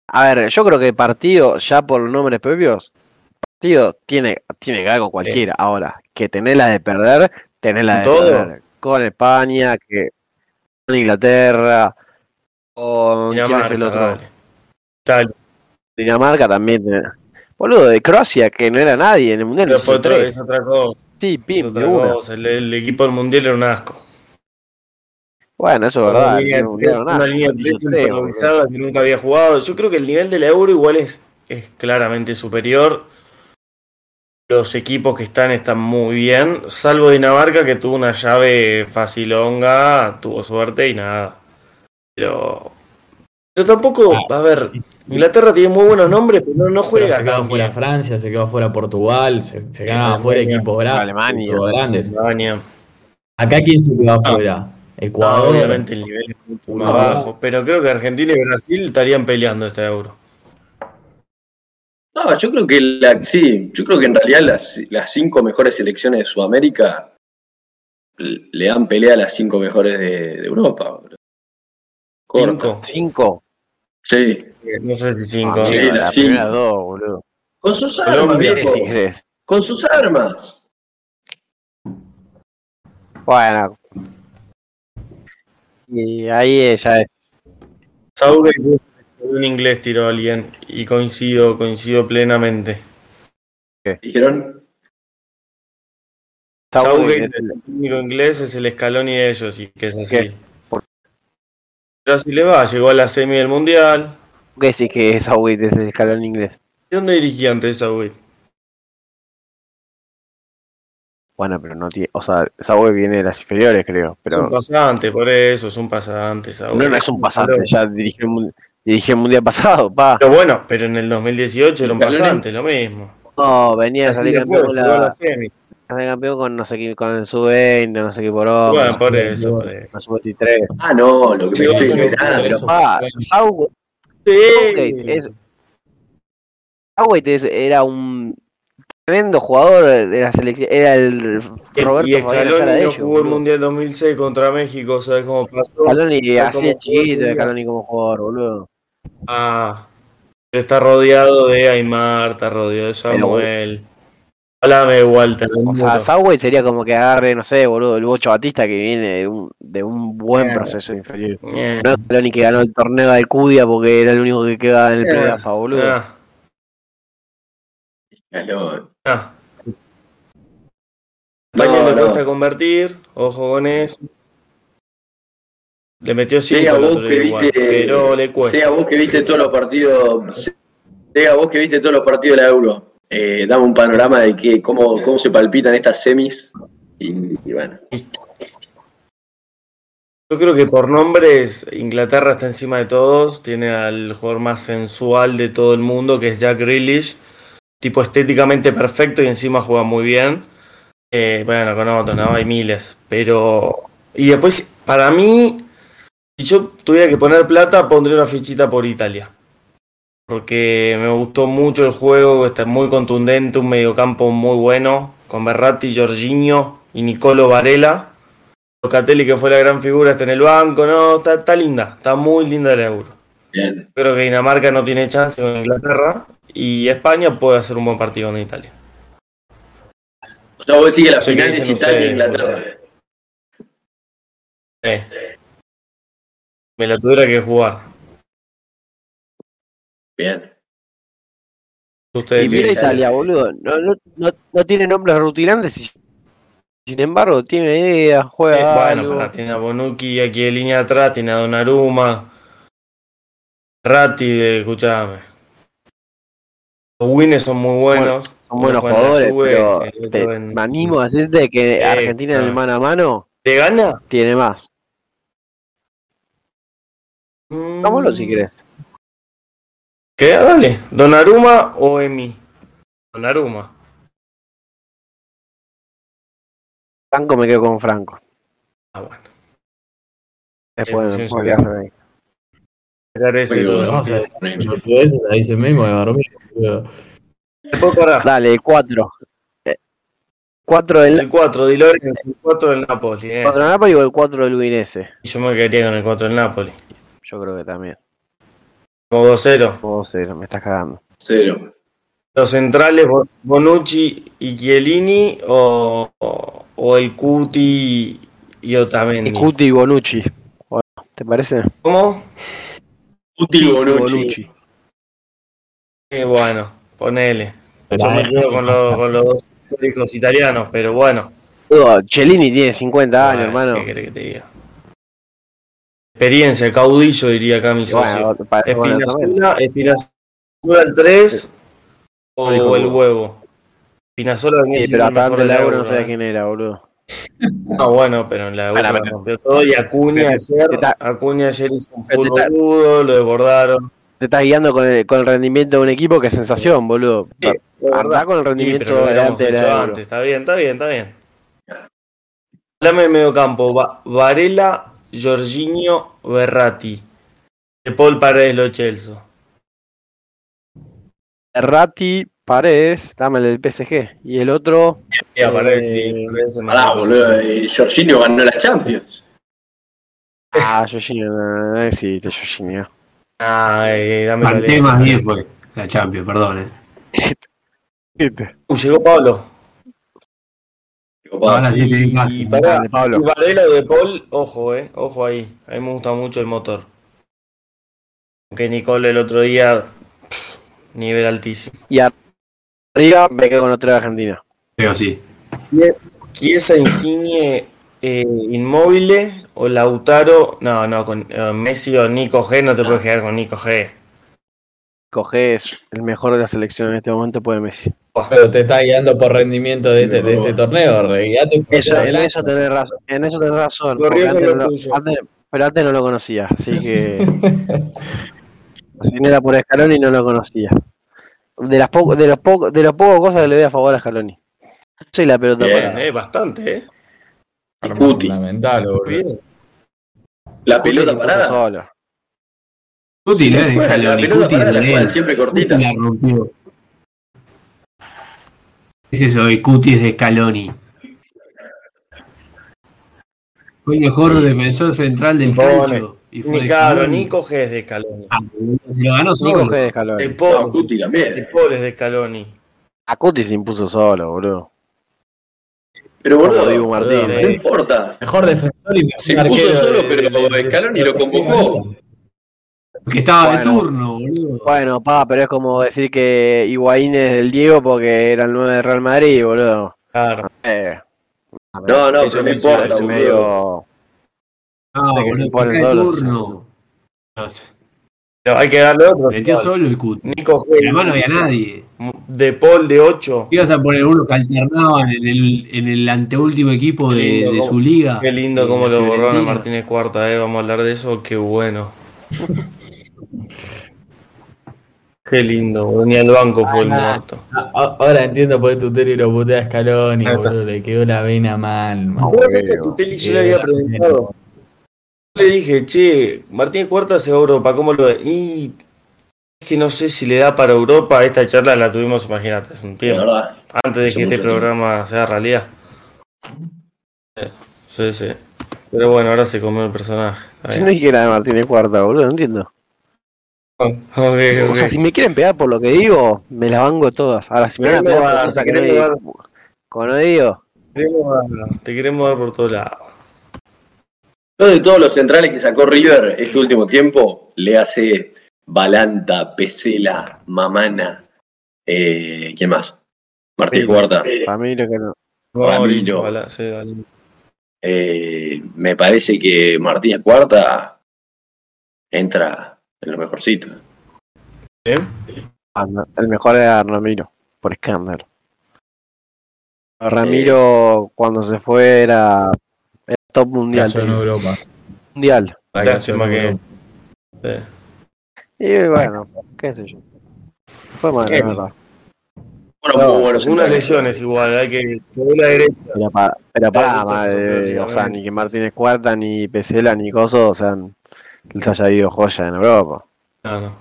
A ver, yo creo que partido, ya por los nombres propios, partido tiene, tiene con cualquiera. Ahora, que tenés la de perder, tenés la de Todo. perder. Con España, que Inglaterra, con ¿quién es Dinamarca, el otro? Italia. Dinamarca también. tenés. Boludo, de Croacia, que no era nadie en el Mundial. Pero fue otra, es otra cosa. Sí, pim, otra cosa. El, el equipo del mundial era un asco. Bueno, eso es verdad. línea, no una nada, línea improvisada que nunca había jugado. Yo creo que el nivel de la Euro igual es, es claramente superior. Los equipos que están están muy bien, salvo Dinamarca que tuvo una llave facilonga, tuvo suerte y nada. Pero, pero tampoco, a ver, Inglaterra tiene muy buenos nombres, pero no, no Pero juega se quedó fuera. Francia, se quedó fuera Portugal, se, se quedaron Alemania, afuera equipos grandes. Alemania. equipos grandes. Alemania. Acá quién se quedó afuera? Ah, Ecuador. obviamente el nivel es No. bajo, pero creo que Argentina y Brasil estarían peleando este Euro. No, yo creo que la, sí, yo creo que en realidad las, las cinco mejores selecciones de Sudamérica le dan pelea a las cinco mejores de, de Europa. Corta. Cinco. Cinco. Sí. No sé si cinco. Ah, Sí, las cinco. dos, boludo. Con sus armas, Colombia, viejo. Con sus armas. Bueno. Y ahí eh, ya es. Southgate es un inglés tiró alguien y coincido, coincido plenamente. Dijeron, Southgate, el técnico inglés, es el Scaloni de ellos y que es así. ¿Qué? Por- Pero así le va, llegó a la semi del mundial. ¿Qué decís que Southgate es el escalón inglés? ¿De dónde dirigía antes Southgate? Bueno, pero no tiene. O sea, Southgate viene de las inferiores, creo. Es un pasante, por eso, es un pasante. Southgate. no, no es un pasante. Ya dirigió el, mun- dirigió el mundial pasado, pa. Pero bueno, pero en el 2018 era un pasante, lo mismo. No, venía a salir campeón fue, con la. salir campeón con no sé qué, con el sub-20, no sé qué por hora. Bueno, por eso, por eso. Con el sub-23. ah, no, lo que Sí, me estoy sí, esperando. Eso Ah, fue- Southgate Southgate es- Southgate es- era un tremendo jugador de la selección. Era el Roberto y Scaloni no jugó el. Mundial 2006 contra México, ¿sabes cómo pasó? Scaloni Fue así de chiquito, de Scaloni como jugador, boludo. Ah, está rodeado de Aymar, está rodeado de Samuel. Háblame de Walter. O sea. Southgate sería como que agarre, no sé, boludo, el Bocho Batista que viene de un, de un buen proceso inferior. Eh, No Scaloni que ganó el torneo de Cudia porque era el único que quedaba en el Eh, playoff, boludo. ah, Scaloni. ah. España No, le no. cuesta convertir, ojo con eso. Le metió 5 Sea el vos otro que igual, viste, pero le cuesta. sea vos que viste todos los partidos, sea vos que viste todos los partidos de la Euro, eh, dame un panorama de que, cómo, cómo se palpitan estas semis. Y, y bueno, Yo creo que por nombres, Inglaterra está encima de todos. Tiene al jugador más sensual de todo el mundo, que es Jack Grealish. Tipo estéticamente perfecto y encima juega muy bien. Eh, bueno, con otros, ¿no? Hay miles. Pero. Y después, para mí, si yo tuviera que poner plata, pondría una fichita por Italia. Porque me gustó mucho el juego, está muy contundente, un mediocampo muy bueno, con Berratti, Jorginho y Nicolo Varela. Locatelli, que fue la gran figura, está en el banco, no, está, está linda, está muy linda la Euro. bien. Creo que Dinamarca no tiene chance con Inglaterra y España puede hacer un buen partido con Italia. O sea, vos decís que la final es Italia e Inglaterra. Eh. Me la tuviera que jugar. Bien. Ustedes Y mira Italia, boludo. No, no, no, no tiene nombres rutilantes y sin embargo tiene idea, juega Eh, bueno, algo. tiene a Bonucci aquí en línea atrás, tiene a Donnarumma, Ratti, eh, escuchame. Los Winners son muy buenos. Son buenos jugadores, pero te- en- me animo a decirte que Eh, Argentina en el mano a mano ¿Te gana? tiene más. Vámonos si Mm. querés. ¿Qué? Dale. ¿Donnarumma o Emi? Donnarumma. Franco me quedo con Franco. Ah, bueno. Después, Sí, sí, sí. ahí. Ahí se de pará. Dale, cuatro. Eh, Cuatro del El 4 Di Lorenzo, el 4 del Napoli. Eh. cuatro del Napoli o el cuatro del Udinese. Yo me quedaría con el 4 del Napoli. Yo creo que también. Como 2-0. Como cero, me estás cagando. Cero. Los centrales, Bo- Bonucci y Chiellini o, o, o el Cuti y Otamendi. Y Cuti y Bonucci. Bueno, ¿Te parece? ¿Cómo? Útil Bonucci. Eh, bueno, ponele. Yo me quedo con los, con los dos históricos italianos, pero bueno. Cellini tiene 50 años, Bueno, hermano. ¿Qué querés que te diga? Experiencia, caudillo, diría acá mi socio. bueno, el 3 o el huevo. Espinazola venía Sí, pero el mejor hasta antes de la euro no ¿eh? quién era, boludo. No, bueno, pero en la Euro Bueno, rompió todo y Acuña ayer, Acuña ayer hizo un full boludo, lo desbordaron. Te estás guiando con el, con el rendimiento de un equipo que es sensación, boludo. Sí, Andá con el Sí, rendimiento pero lo de de la euro. antes. Está bien, está bien, está bien. Hablame del mediocampo. Va- Varela, Jorginho, Berratti. De Paul Paredes, Lo Chelsea. Ratti, Paredes, dame el del PSG. Y el otro, Sí, a Paredes, Eh, sí, Paredes Pará, boludo. eh, Jorginho ganó la Champions. ah, Jorginho, no, no existe Jorginho. Ay, dámelo Kanté lejos. más bien fue la Champions, perdón. eh. Uh, llegó Pablo. Ahora sí. Y pará, Dale, Pablo. y Varela o De Paul, ojo, eh, ojo ahí. A mí me gusta mucho el motor. Aunque Nicole el otro día, pff, nivel altísimo. Y arriba me quedo con otro de Argentina. Pero sí. Chiesa, Insigne, eh, Inmóvil o Lautaro. No, no, con eh, Messi o Nico G no te puedes quedar con Nico G. Coges el mejor de la selección en este momento, puede Messi. Pero te está guiando por rendimiento de este, de este torneo, re, guiate por Eso, en eso tenés razón. En eso tenés razón. Antes lo no lo- tuyo. antes- pero antes no lo conocía, así que. si no era por Scaloni, no lo conocía. De las poco, de los poco, de las pocas cosas que le doy a favor a Scaloni. Soy la pelota Bien. para. Eh, bastante, eh. Cuti. Fundamental, boludo. La Cuti pelota parada. solo. Cuti no es de Juega, la Scaloni, pelota Cuti parada la siempre Cuti cortita. la rompió. Es eso, y Cuti es de Scaloni. Fue el mejor defensor central del Pone. calcio. Y fue Ni de claro, Scaloni. Nico G es de Scaloni. Ah, Se lo ganó Nico solo. G de De Scaloni. No, Paul, Cuti de también. Paul es de Scaloni. A Cuti se impuso solo, boludo. Pero boludo, Dibu Martínez. no importa. Mejor defensor y mejor Se impuso solo, de- pero de- de- Scaloni lo convocó. Que estaba de Bueno. turno, boludo. Bueno, pa, pero es como decir que Higuaín es del Diego porque era el 9 de Real Madrid, boludo. Claro. Eh, No, no, pero no me importa, es boludo. medio. Ah, que boludo, se ponen está de solos. turno. No, Pero hay que darle otro. Metió solo el Cuti. Nico Además no había nadie. De Paul de 8. Ibas a poner uno que alternaban en el, en el anteúltimo equipo de, de su liga. Qué lindo de cómo lo borraron a. Martínez Cuarta, eh. Vamos a hablar de eso. Qué bueno. Qué lindo. Ni al banco fue el muerto. Ahora entiendo por qué Tuteri lo putea a está. boludo. Le quedó la vena mal, man. ¿Vos sabés que a Tuteli yo le había preguntado? Le dije, che, Martínez Cuarta se va a Europa, ¿cómo lo ve? Y es que no sé si le da para Europa. Esta charla la tuvimos, imagínate, hace un tiempo. verdad. Antes de que este tiempo. programa sea realidad. Sí, sí. Pero bueno, ahora se comió el personaje. No hay que era de Martínez Cuarta, boludo, no entiendo. O sea, si me quieren pegar por lo que digo, me las vango todas. Ahora, si me van a pegar por dar, cosas que no queremos digo, como no digo, Te queremos dar- por todos lados. Yo de todos los centrales que sacó River este último tiempo, le hace Balanta, Pesela, Mamana, eh, ¿quién más? Martín. Cuarta. Ramiro que no. Ramiro. Ojalá, sí, dale. Eh, me parece que Martínez Cuarta entra en lo mejorcito. ¿Bien? No, El mejor era Ramiro, por escándalo. Ramiro, cuando se fue, era, era top mundial. En. Europa. Mundial. Lástima que. Sí. Y bueno, qué sé yo. Fue mal, la verdad. Bueno, No, muy buenos unas lesiones igual, hay que. la derecha. Pero para, pero para, madre, o sea, ni que Martínez Cuarta, ni Pesela, ni Coso, o sea, les haya ido joya en Europa. No, no.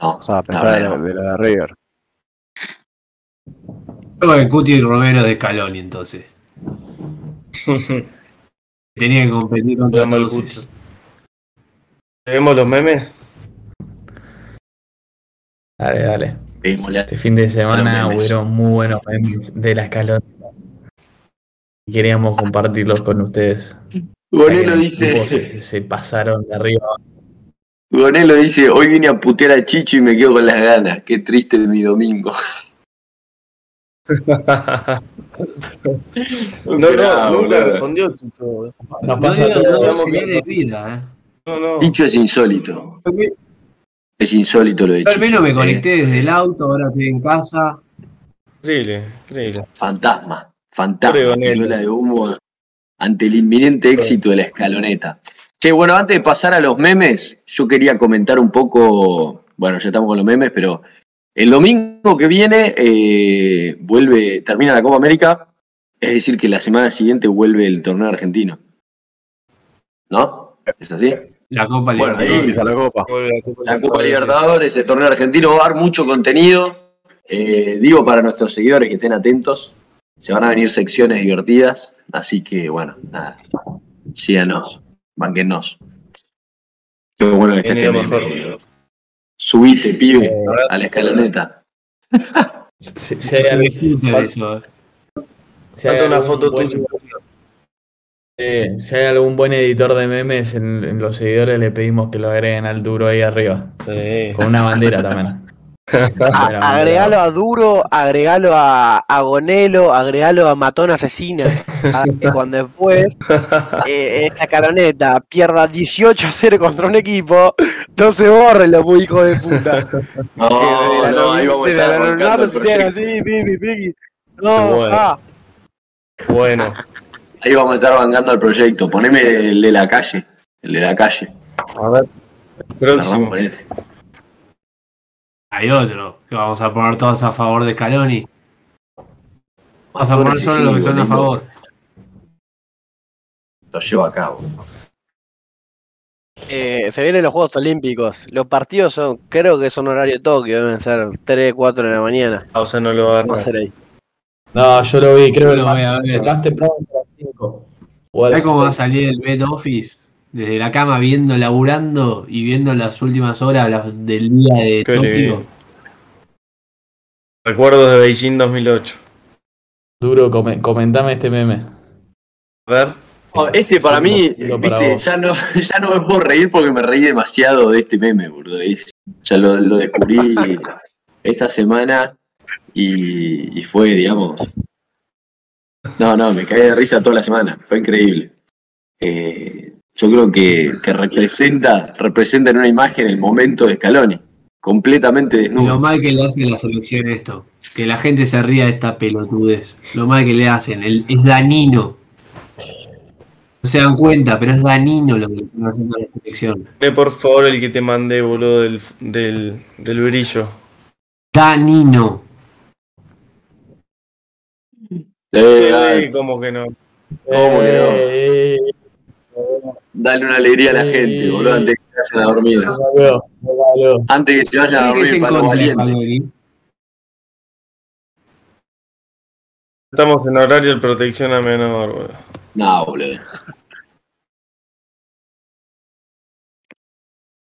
No, O sea, la pensar no. de lo de River. Con el Cuti y Romero de Scaloni, entonces. Tenía que competir contra todos Cuti. ¿Vemos los memes? Dale, dale. Este fin de semana hubieron muy buenos memes de la escalona. Y queríamos compartirlos con ustedes. Gonelo dice, Se, pasaron de arriba. Gonelo dice, hoy vine a putear a Chicho y me quedo con las ganas. Qué triste mi domingo. No, no, Bravo, nunca bravo. respondió Chicho. Nos No pasa de vida, eh. No, no. Chicho es insólito. Es insólito lo de al Chicho. menos me eh. conecté desde el auto, ahora estoy en casa. Increíble, increíble. Fantasma, fantasma, de humo ante el inminente éxito de la escaloneta. Che, bueno, antes de pasar a los memes, yo quería comentar un poco, bueno, ya estamos con los memes, pero el domingo que viene eh, vuelve, termina la Copa América, es decir, que la semana siguiente vuelve el torneo argentino. ¿No? ¿Es así? La Copa Bueno, ahí- Libertadores. A la copa. Vuelve La Copa Libertadores, el torneo argentino va a dar mucho contenido. Eh, digo para nuestros seguidores que estén atentos, se van a venir secciones divertidas, así que bueno, nada, síganos, banquenos. Qué bueno que este mejor. Subite, pibe, a la escaloneta. Si, si hay, eso, eh. si hay una foto buen- tuya. eh, si hay algún buen editor de memes en, en los seguidores, le pedimos que lo agreguen al duro ahí arriba. Sí. Con una bandera también. A- agregalo a Duro, agregalo a, a Gonelo, agregalo a Matón Asesina. a- que cuando después eh, esta caroneta pierda 18 a 0 contra un equipo, no se borren los muy hijos de puta. No, Que no, ahí vamos a estar así, piqui, piqui. No, Bueno. ah, Bueno, Ahí vamos a estar bancando el proyecto. Poneme el de la calle. El de la calle. a ver. Próximo. Hay otro, que vamos a poner todos a favor de Scaloni. Vamos a poner solo los que son a favor. Lo llevo a cabo. eh, se vienen los Juegos Olímpicos. Los partidos son, creo que son horario Tokio, deben ser 3, 4 de la mañana. Ah, o sea, no lo va a ser ahí. No, yo lo vi, creo que lo voy a ver. más temprano a las 5. O a las ¿Sabes cómo va a salir el Bed Office? Desde la cama viendo, laburando y viendo las últimas horas las- del día de Qué Tokio. lindo. Recuerdos de Beijing 2008. Duro, come- comentame este meme. A ver. Oh, este para mí, para viste, vos. ya no, ya no me puedo reír porque me reí demasiado de este meme, boludo. Es- ya lo, lo descubrí esta semana y, y fue, digamos. No, no, me caí de risa toda la semana. Fue increíble. Eh, yo creo que, que representa, representa en una imagen el momento de Scaloni. Completamente Y lo desnudo. mal que le hace la selección esto. Que la gente se ría de esta pelotudez. Lo mal que le hacen. el- es danino. No se dan cuenta, pero es danino lo que están haciendo a la selección. Ve por favor el que te mandé, boludo, del, del, del brillo. Danino. Eh, Eh, ¿Cómo que no? ¿Cómo que no? Eh, dale una alegría a la gente, boludo, antes que se vayan a dormir. me valió, me valió. Antes que se vayan a ¿Qué es dormir para los valientes. Scaloni? Estamos en horario de protección a menor, boludo. No, boludo.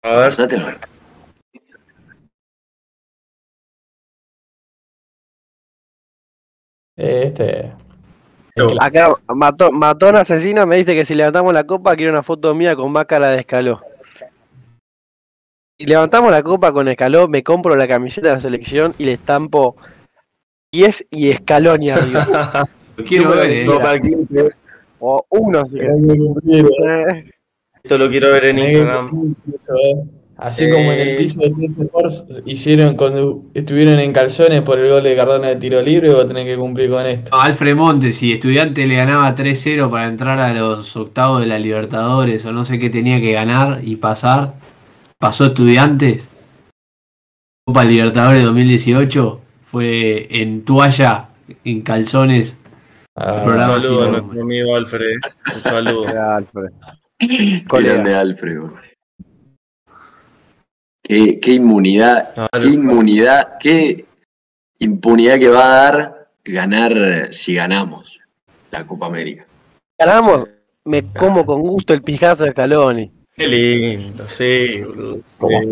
A ver. Pasátelo. Este. Acá Mato- Matón Asesina me dice que si levantamos la copa quiere una foto mía con máscara de escaló. Si levantamos la copa con escaló, me compro la camiseta de la selección y le estampo 10 y escalón y arriba. Lo quiero ver, eh. Eh. O uno. Esto lo quiero ver en Instagram. Eh. Así como en el Eh. piso de 15 Sports hicieron cuando estuvieron en calzones por el gol de Cardona de tiro libre, vos tenés que cumplir con esto. No, Alfred Montes, si estudiante le ganaba 3-0 para entrar a los octavos de la Libertadores o no sé qué tenía que ganar y pasar, pasó estudiantes. Copa Libertadores 2018 fue en toalla, en calzones. Ah, Un saludo a nuestro amigo Alfred. Un saludo. Alfred. Grande Alfred, boludo. Qué, qué inmunidad, qué inmunidad, qué impunidad que va a dar ganar eh, si ganamos la Copa América. Ganamos, me como con gusto el pijazo de Scaloni. qué lindo, sí, boludo.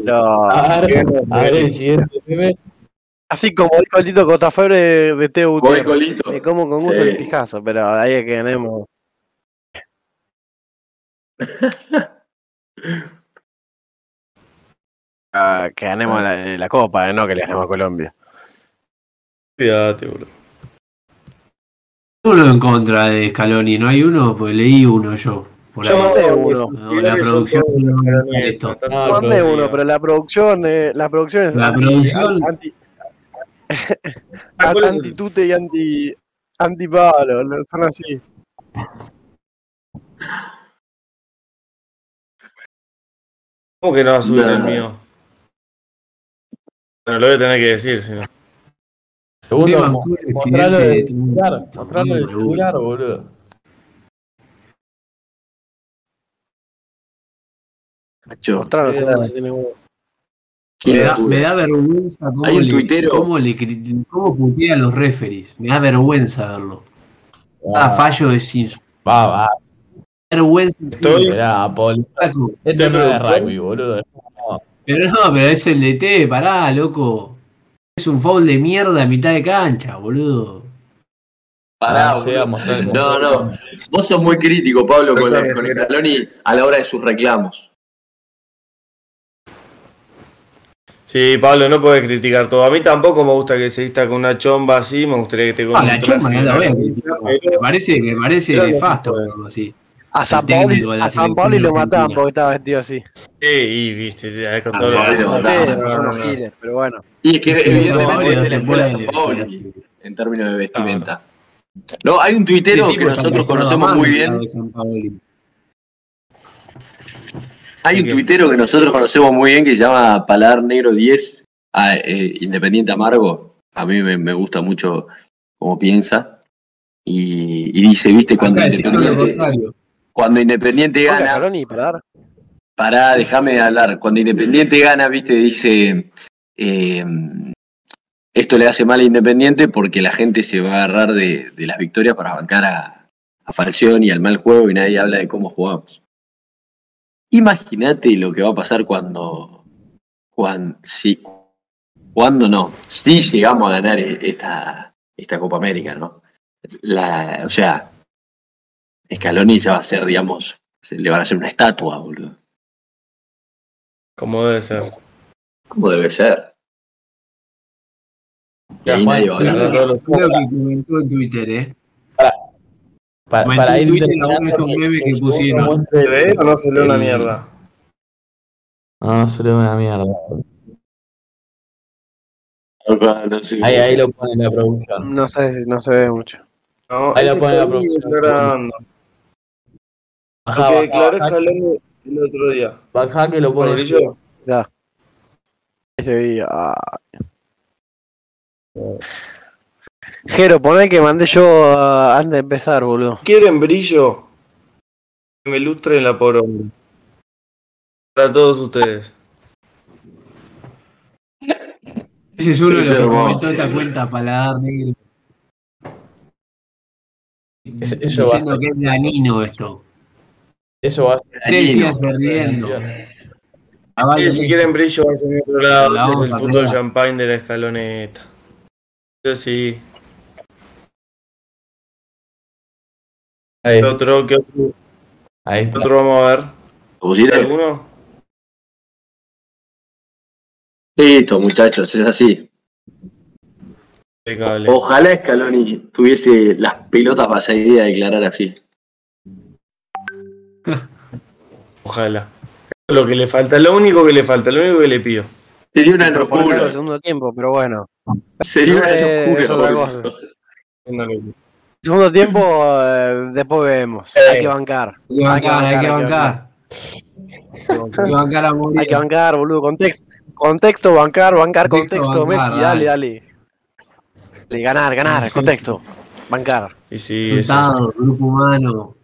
No, A ver, a ver el siguiente meme. así como dijo el Tito Cotafebre de, de TUT. Me como con gusto Sí. el pijazo, pero de ahí es que ganemos. Ah, que ganemos la, la copa, eh, no que le ganemos a Colombia. Cuídate, boludo. Uno en contra de Scaloni, ¿no hay uno? Pues leí uno yo. Por Yo ahí. mandé uno. No, la producción esto. No, Mandé pero- uno, pero la producción, eh, la producción es La anti, producción- anti, Ah, ¿cuál es el- anti tute y anti anti palo, son así. ¿Cómo que no va a subir el mío? Bueno, lo voy a tener que decir, si no. Segundo, Esteban mo- Cuel, mostralo presidente del de- celular, mostralo del No, celular, boludo. Macho, Me da, me da vergüenza cómo, Hay un le, tuitero- cómo, le cómo putea a los referees. Me da vergüenza verlo. Cada Ah, fallo es insu- va, va. vergüenza. Estoy-. Flaco. Esto no es productor. rugby, boludo. Pero no, pero es el DT, pará, loco. Es un foul de mierda a mitad de cancha, boludo. Pará, Ah, boludo. No, no. Vos sos muy crítico, Pablo, con, Eso es, con. Scaloni a la hora de sus reclamos. Sí, Pablo, no puedes criticar todo. A mí tampoco me gusta que se vista con una chomba así, me gustaría que te No, la chomba no la voy a criticar. Me parece, me parece nefasto, así. A San la a San lo mataban porque estaba vestido así. Sí, y viste, con Ah, todo lo que- pero bueno. Y es que evidentemente Paoli es de la escuela de San Paoli en términos de vestimenta. No, hay un tuitero que nosotros conocemos Paoli, muy bien. Paoli. Hay un tuitero que nosotros conocemos muy bien que se llama Paladar Negro 10, a, eh, Independiente Amargo. A mí me, me gusta mucho cómo piensa. Y, y dice, viste, cuando Independiente, contrario. Cuando Independiente gana, Scaloni, para dar. Pará, déjame hablar. Cuando Independiente gana, viste, dice. eh, esto le hace mal a Independiente porque la gente se va a agarrar de, de las victorias para bancar a, a Falcioni y al mal juego y nadie habla de cómo jugamos. Imagínate lo que va a pasar cuando. Cuando, sí, cuando no. Si llegamos a ganar esta, esta Copa América, ¿no? La, o sea, Scaloni ya va a ser, digamos, le van a hacer una estatua, boludo. Como debe ser. ¿Cómo debe ser? Y Ya, ahí Juan, nadie va a Creo que, creo que comentó en Twitter, ¿eh? Para, para en ir Twitter terminando, memes que pusieron. ¿Se ve o no se lee una mierda? No, no se lee una mierda. Ahí, ahí lo pone la producción. No sé si no se ve mucho. No, Ahí ese pone la está declarando. Bajá, Lo que Scaloni el otro día. bajá que lo pone. Mauricio, Ya. Ese video. ah. Jero, poné que mandé yo ah, antes de empezar, boludo. ¿Quieren brillo? Que me lustren la poronga. Para todos ustedes. Ese es uno de los Es que hermoso. comentó esta cuenta paladar negro. Eso va a Diciendo ser- que es danino esto. Eso va a ser. Riendo. Y si quieren brillo, va a ser otro lado, es el fútbol champagne de la escaloneta. Eso sí. Ahí, ¿Qué otro, qué otro, ahí está. otro vamos a ver? ¿Lo pusiste? ¿Alguno? Listo, muchachos, es así. Impecable. Ojalá Scaloni tuviese las pelotas para salir a declarar así. Ojalá. Es lo que le falta, lo único que le falta, lo único que le pido. Sería una en el locura. segundo tiempo, pero bueno. Sería una Eh, locura. Una locura. Segundo tiempo, eh, después vemos. Hay que bancar. Hay que bancar, hay que bancar. Hay que bancar a morir. Hay que bancar, boludo. Contexto, contexto bancar, bancar, Contexto, contexto. bancar, Messi, dale. dale, dale. Ganar, ganar, contexto. Bancar. Y sí, grupo humano.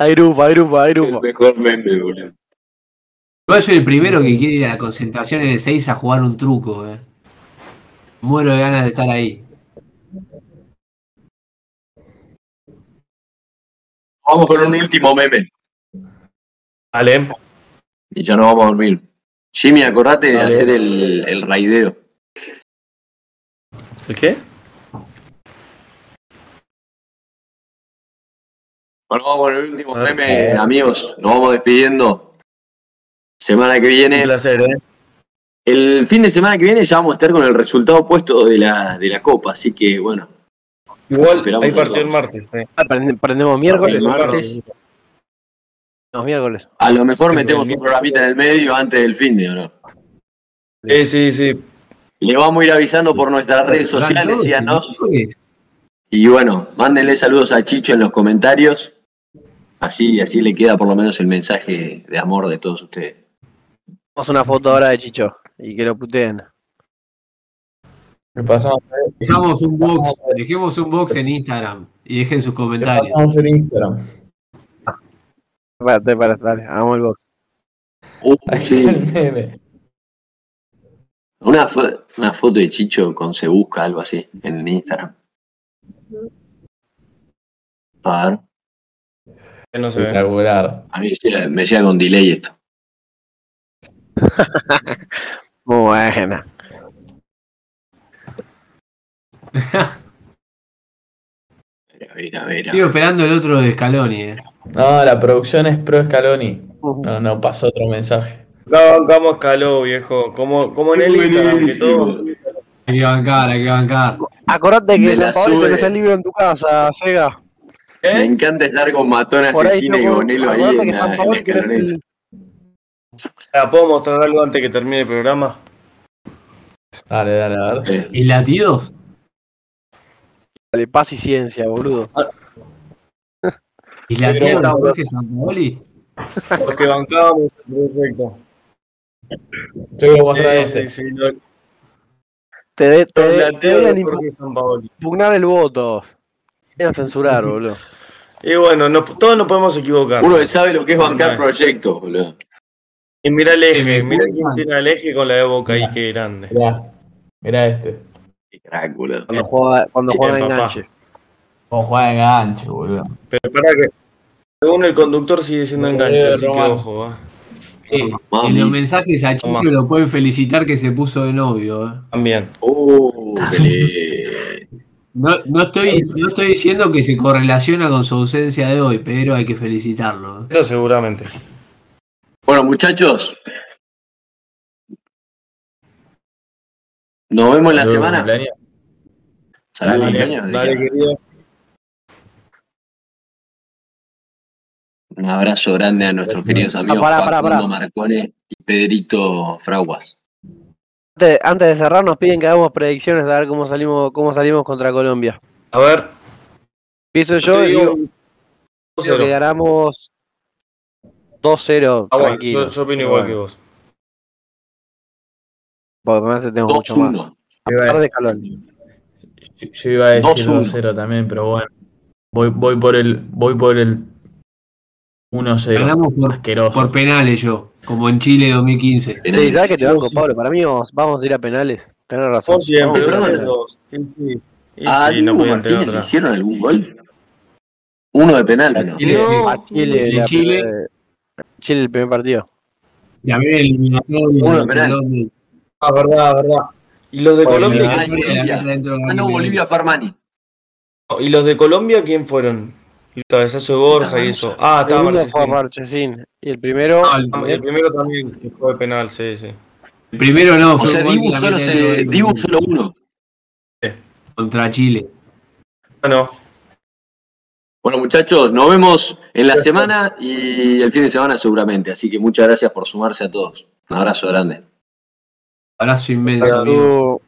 Hay grupo, hay El mejor meme, boludo. Igual soy el primero que quiere ir a la concentración en el 6 a jugar un truco, eh. Muero de ganas de estar ahí. Vamos con un último meme. Vale. Y ya nos vamos a dormir. Jimmy, acordate de hacer el, el raideo. ¿El qué? Bueno, vamos con el último meme, amigos. Nos vamos despidiendo. Semana que Un viene. placer, ¿eh? El fin de semana que viene ya vamos a estar con el resultado puesto de la, de la Copa. Así que, bueno. Igual hay partido el martes, ¿eh? Ah, prende- Prendemos miércoles. El martes. Los miércoles. A lo mejor Sí, metemos un programita en el medio antes del fin de, ¿o no? Sí, sí, sí. Le vamos a ir avisando por nuestras redes sociales. ¿sí? Y bueno, mándenle saludos a Chicho en los comentarios. Así, así le queda por lo menos el mensaje de amor de todos ustedes. Vamos a una foto ahora de Chicho. Y que lo puteen. Le pasamos, Dejamos un box, dejemos un box en Instagram y dejen sus le comentarios. pasamos en Instagram. Espérate, espérate, dale, hagamos el box. Uh, sí. está el meme. Una, fo- una foto de Chicho con Se Busca, algo así, en Instagram. A ver. No se ve. Espectacular. A mí me llega con delay esto. Muy buena. A ver, a ver, a Sigo ver. esperando el otro de Scaloni, eh. No, la producción es pro Scaloni. No, no pasó otro mensaje. Acá bancamos caló, viejo. Como, como en el Instagram, que todo. Hay que bancar, hay que bancar. Acordate que la San Paoli sube. tenés el libro en tu casa, Sega. Me encanta estar con Matón Asesina y Bonelo ahí en la, en la escaloneta. el- Ah, ¿Puedo mostrar algo antes que termine el programa? Dale, dale, a ver. Eh, ¿Y latidos? de paz y ciencia, boludo. ¿Y Pero latidos bueno, Jorge Sampaoli? Los que bancábamos, voy a mostrar Sí, ese. sí, sí, Te, de, te, de- te de el voto. Te van a censurar, boludo. Y bueno, no- todos nos podemos equivocar. Uno que sabe lo que es bancar proyectos, boludo. Y mira el eje, mira quién tiene el eje con la de boca ahí, qué grande. Mirá, mirá este. Qué crack, boludo. Cuando juega, cuando juega papá. enganche. Como juega enganche, boludo. Pero para que, según el conductor, sigue siendo Eh, enganche, así que ojo. eh. Eh, en los mensajes a Chico lo pueden felicitar que se puso de novio. eh. También. Uh, qué le- No, no, estoy, no estoy diciendo que se correlaciona con su ausencia de hoy, pero hay que felicitarlo. Pero seguramente. Bueno, muchachos. Nos vemos en la semana. cumpleaños. dale, querido. Un abrazo grande a nuestros queridos amigos pará, pará, Facundo pará. Marcone y Pedrito Fraguas. Antes, antes de cerrar, nos piden que hagamos predicciones de ver cómo salimos, cómo salimos contra Colombia. A ver, Empiezo yo digo digo, que 2-0. ganamos 2-0 Ah, bueno, yo, yo opino igual que vos. Porque me hace tengo mucho más. 2-1. A pesar de. Yo, yo iba a decir 2-1. 2-0 también, pero bueno. Voy, voy por el. Voy por el 1-0. Ganamos por, Asqueroso. por penales yo, como en Chile 2015. Sí, ¿sabes que te banco, sí. Pablo? Para mí vamos, vamos a ir a penales. Tenés razón. Vos siempre, penales. dos. ¿A sí, no Martínez le hicieron algún gol? Uno de penal, ¿o ¿no? Chile, No, a Chile, de la- Chile. Chile el primer partido. Y a ver el eliminatorio Uno de penal. Ah, verdad, verdad. Y los de Colombia, Ah, Ah, no. Bolivia Farmani. ¿y los de Colombia quién fueron? El cabezazo de Borja y eso. Ah, estaba Marchesín. Marchesín. Y el primero. El, Ah, El primero también fue de penal, sí, sí. el primero no, O fue sea, un gol Dibu solo, se, Dibu uno. contra Chile. Bueno, Bueno, muchachos, nos vemos en la semana y el fin de semana seguramente. Así que muchas gracias por sumarse a todos. Un abrazo grande. Abrazo inmenso.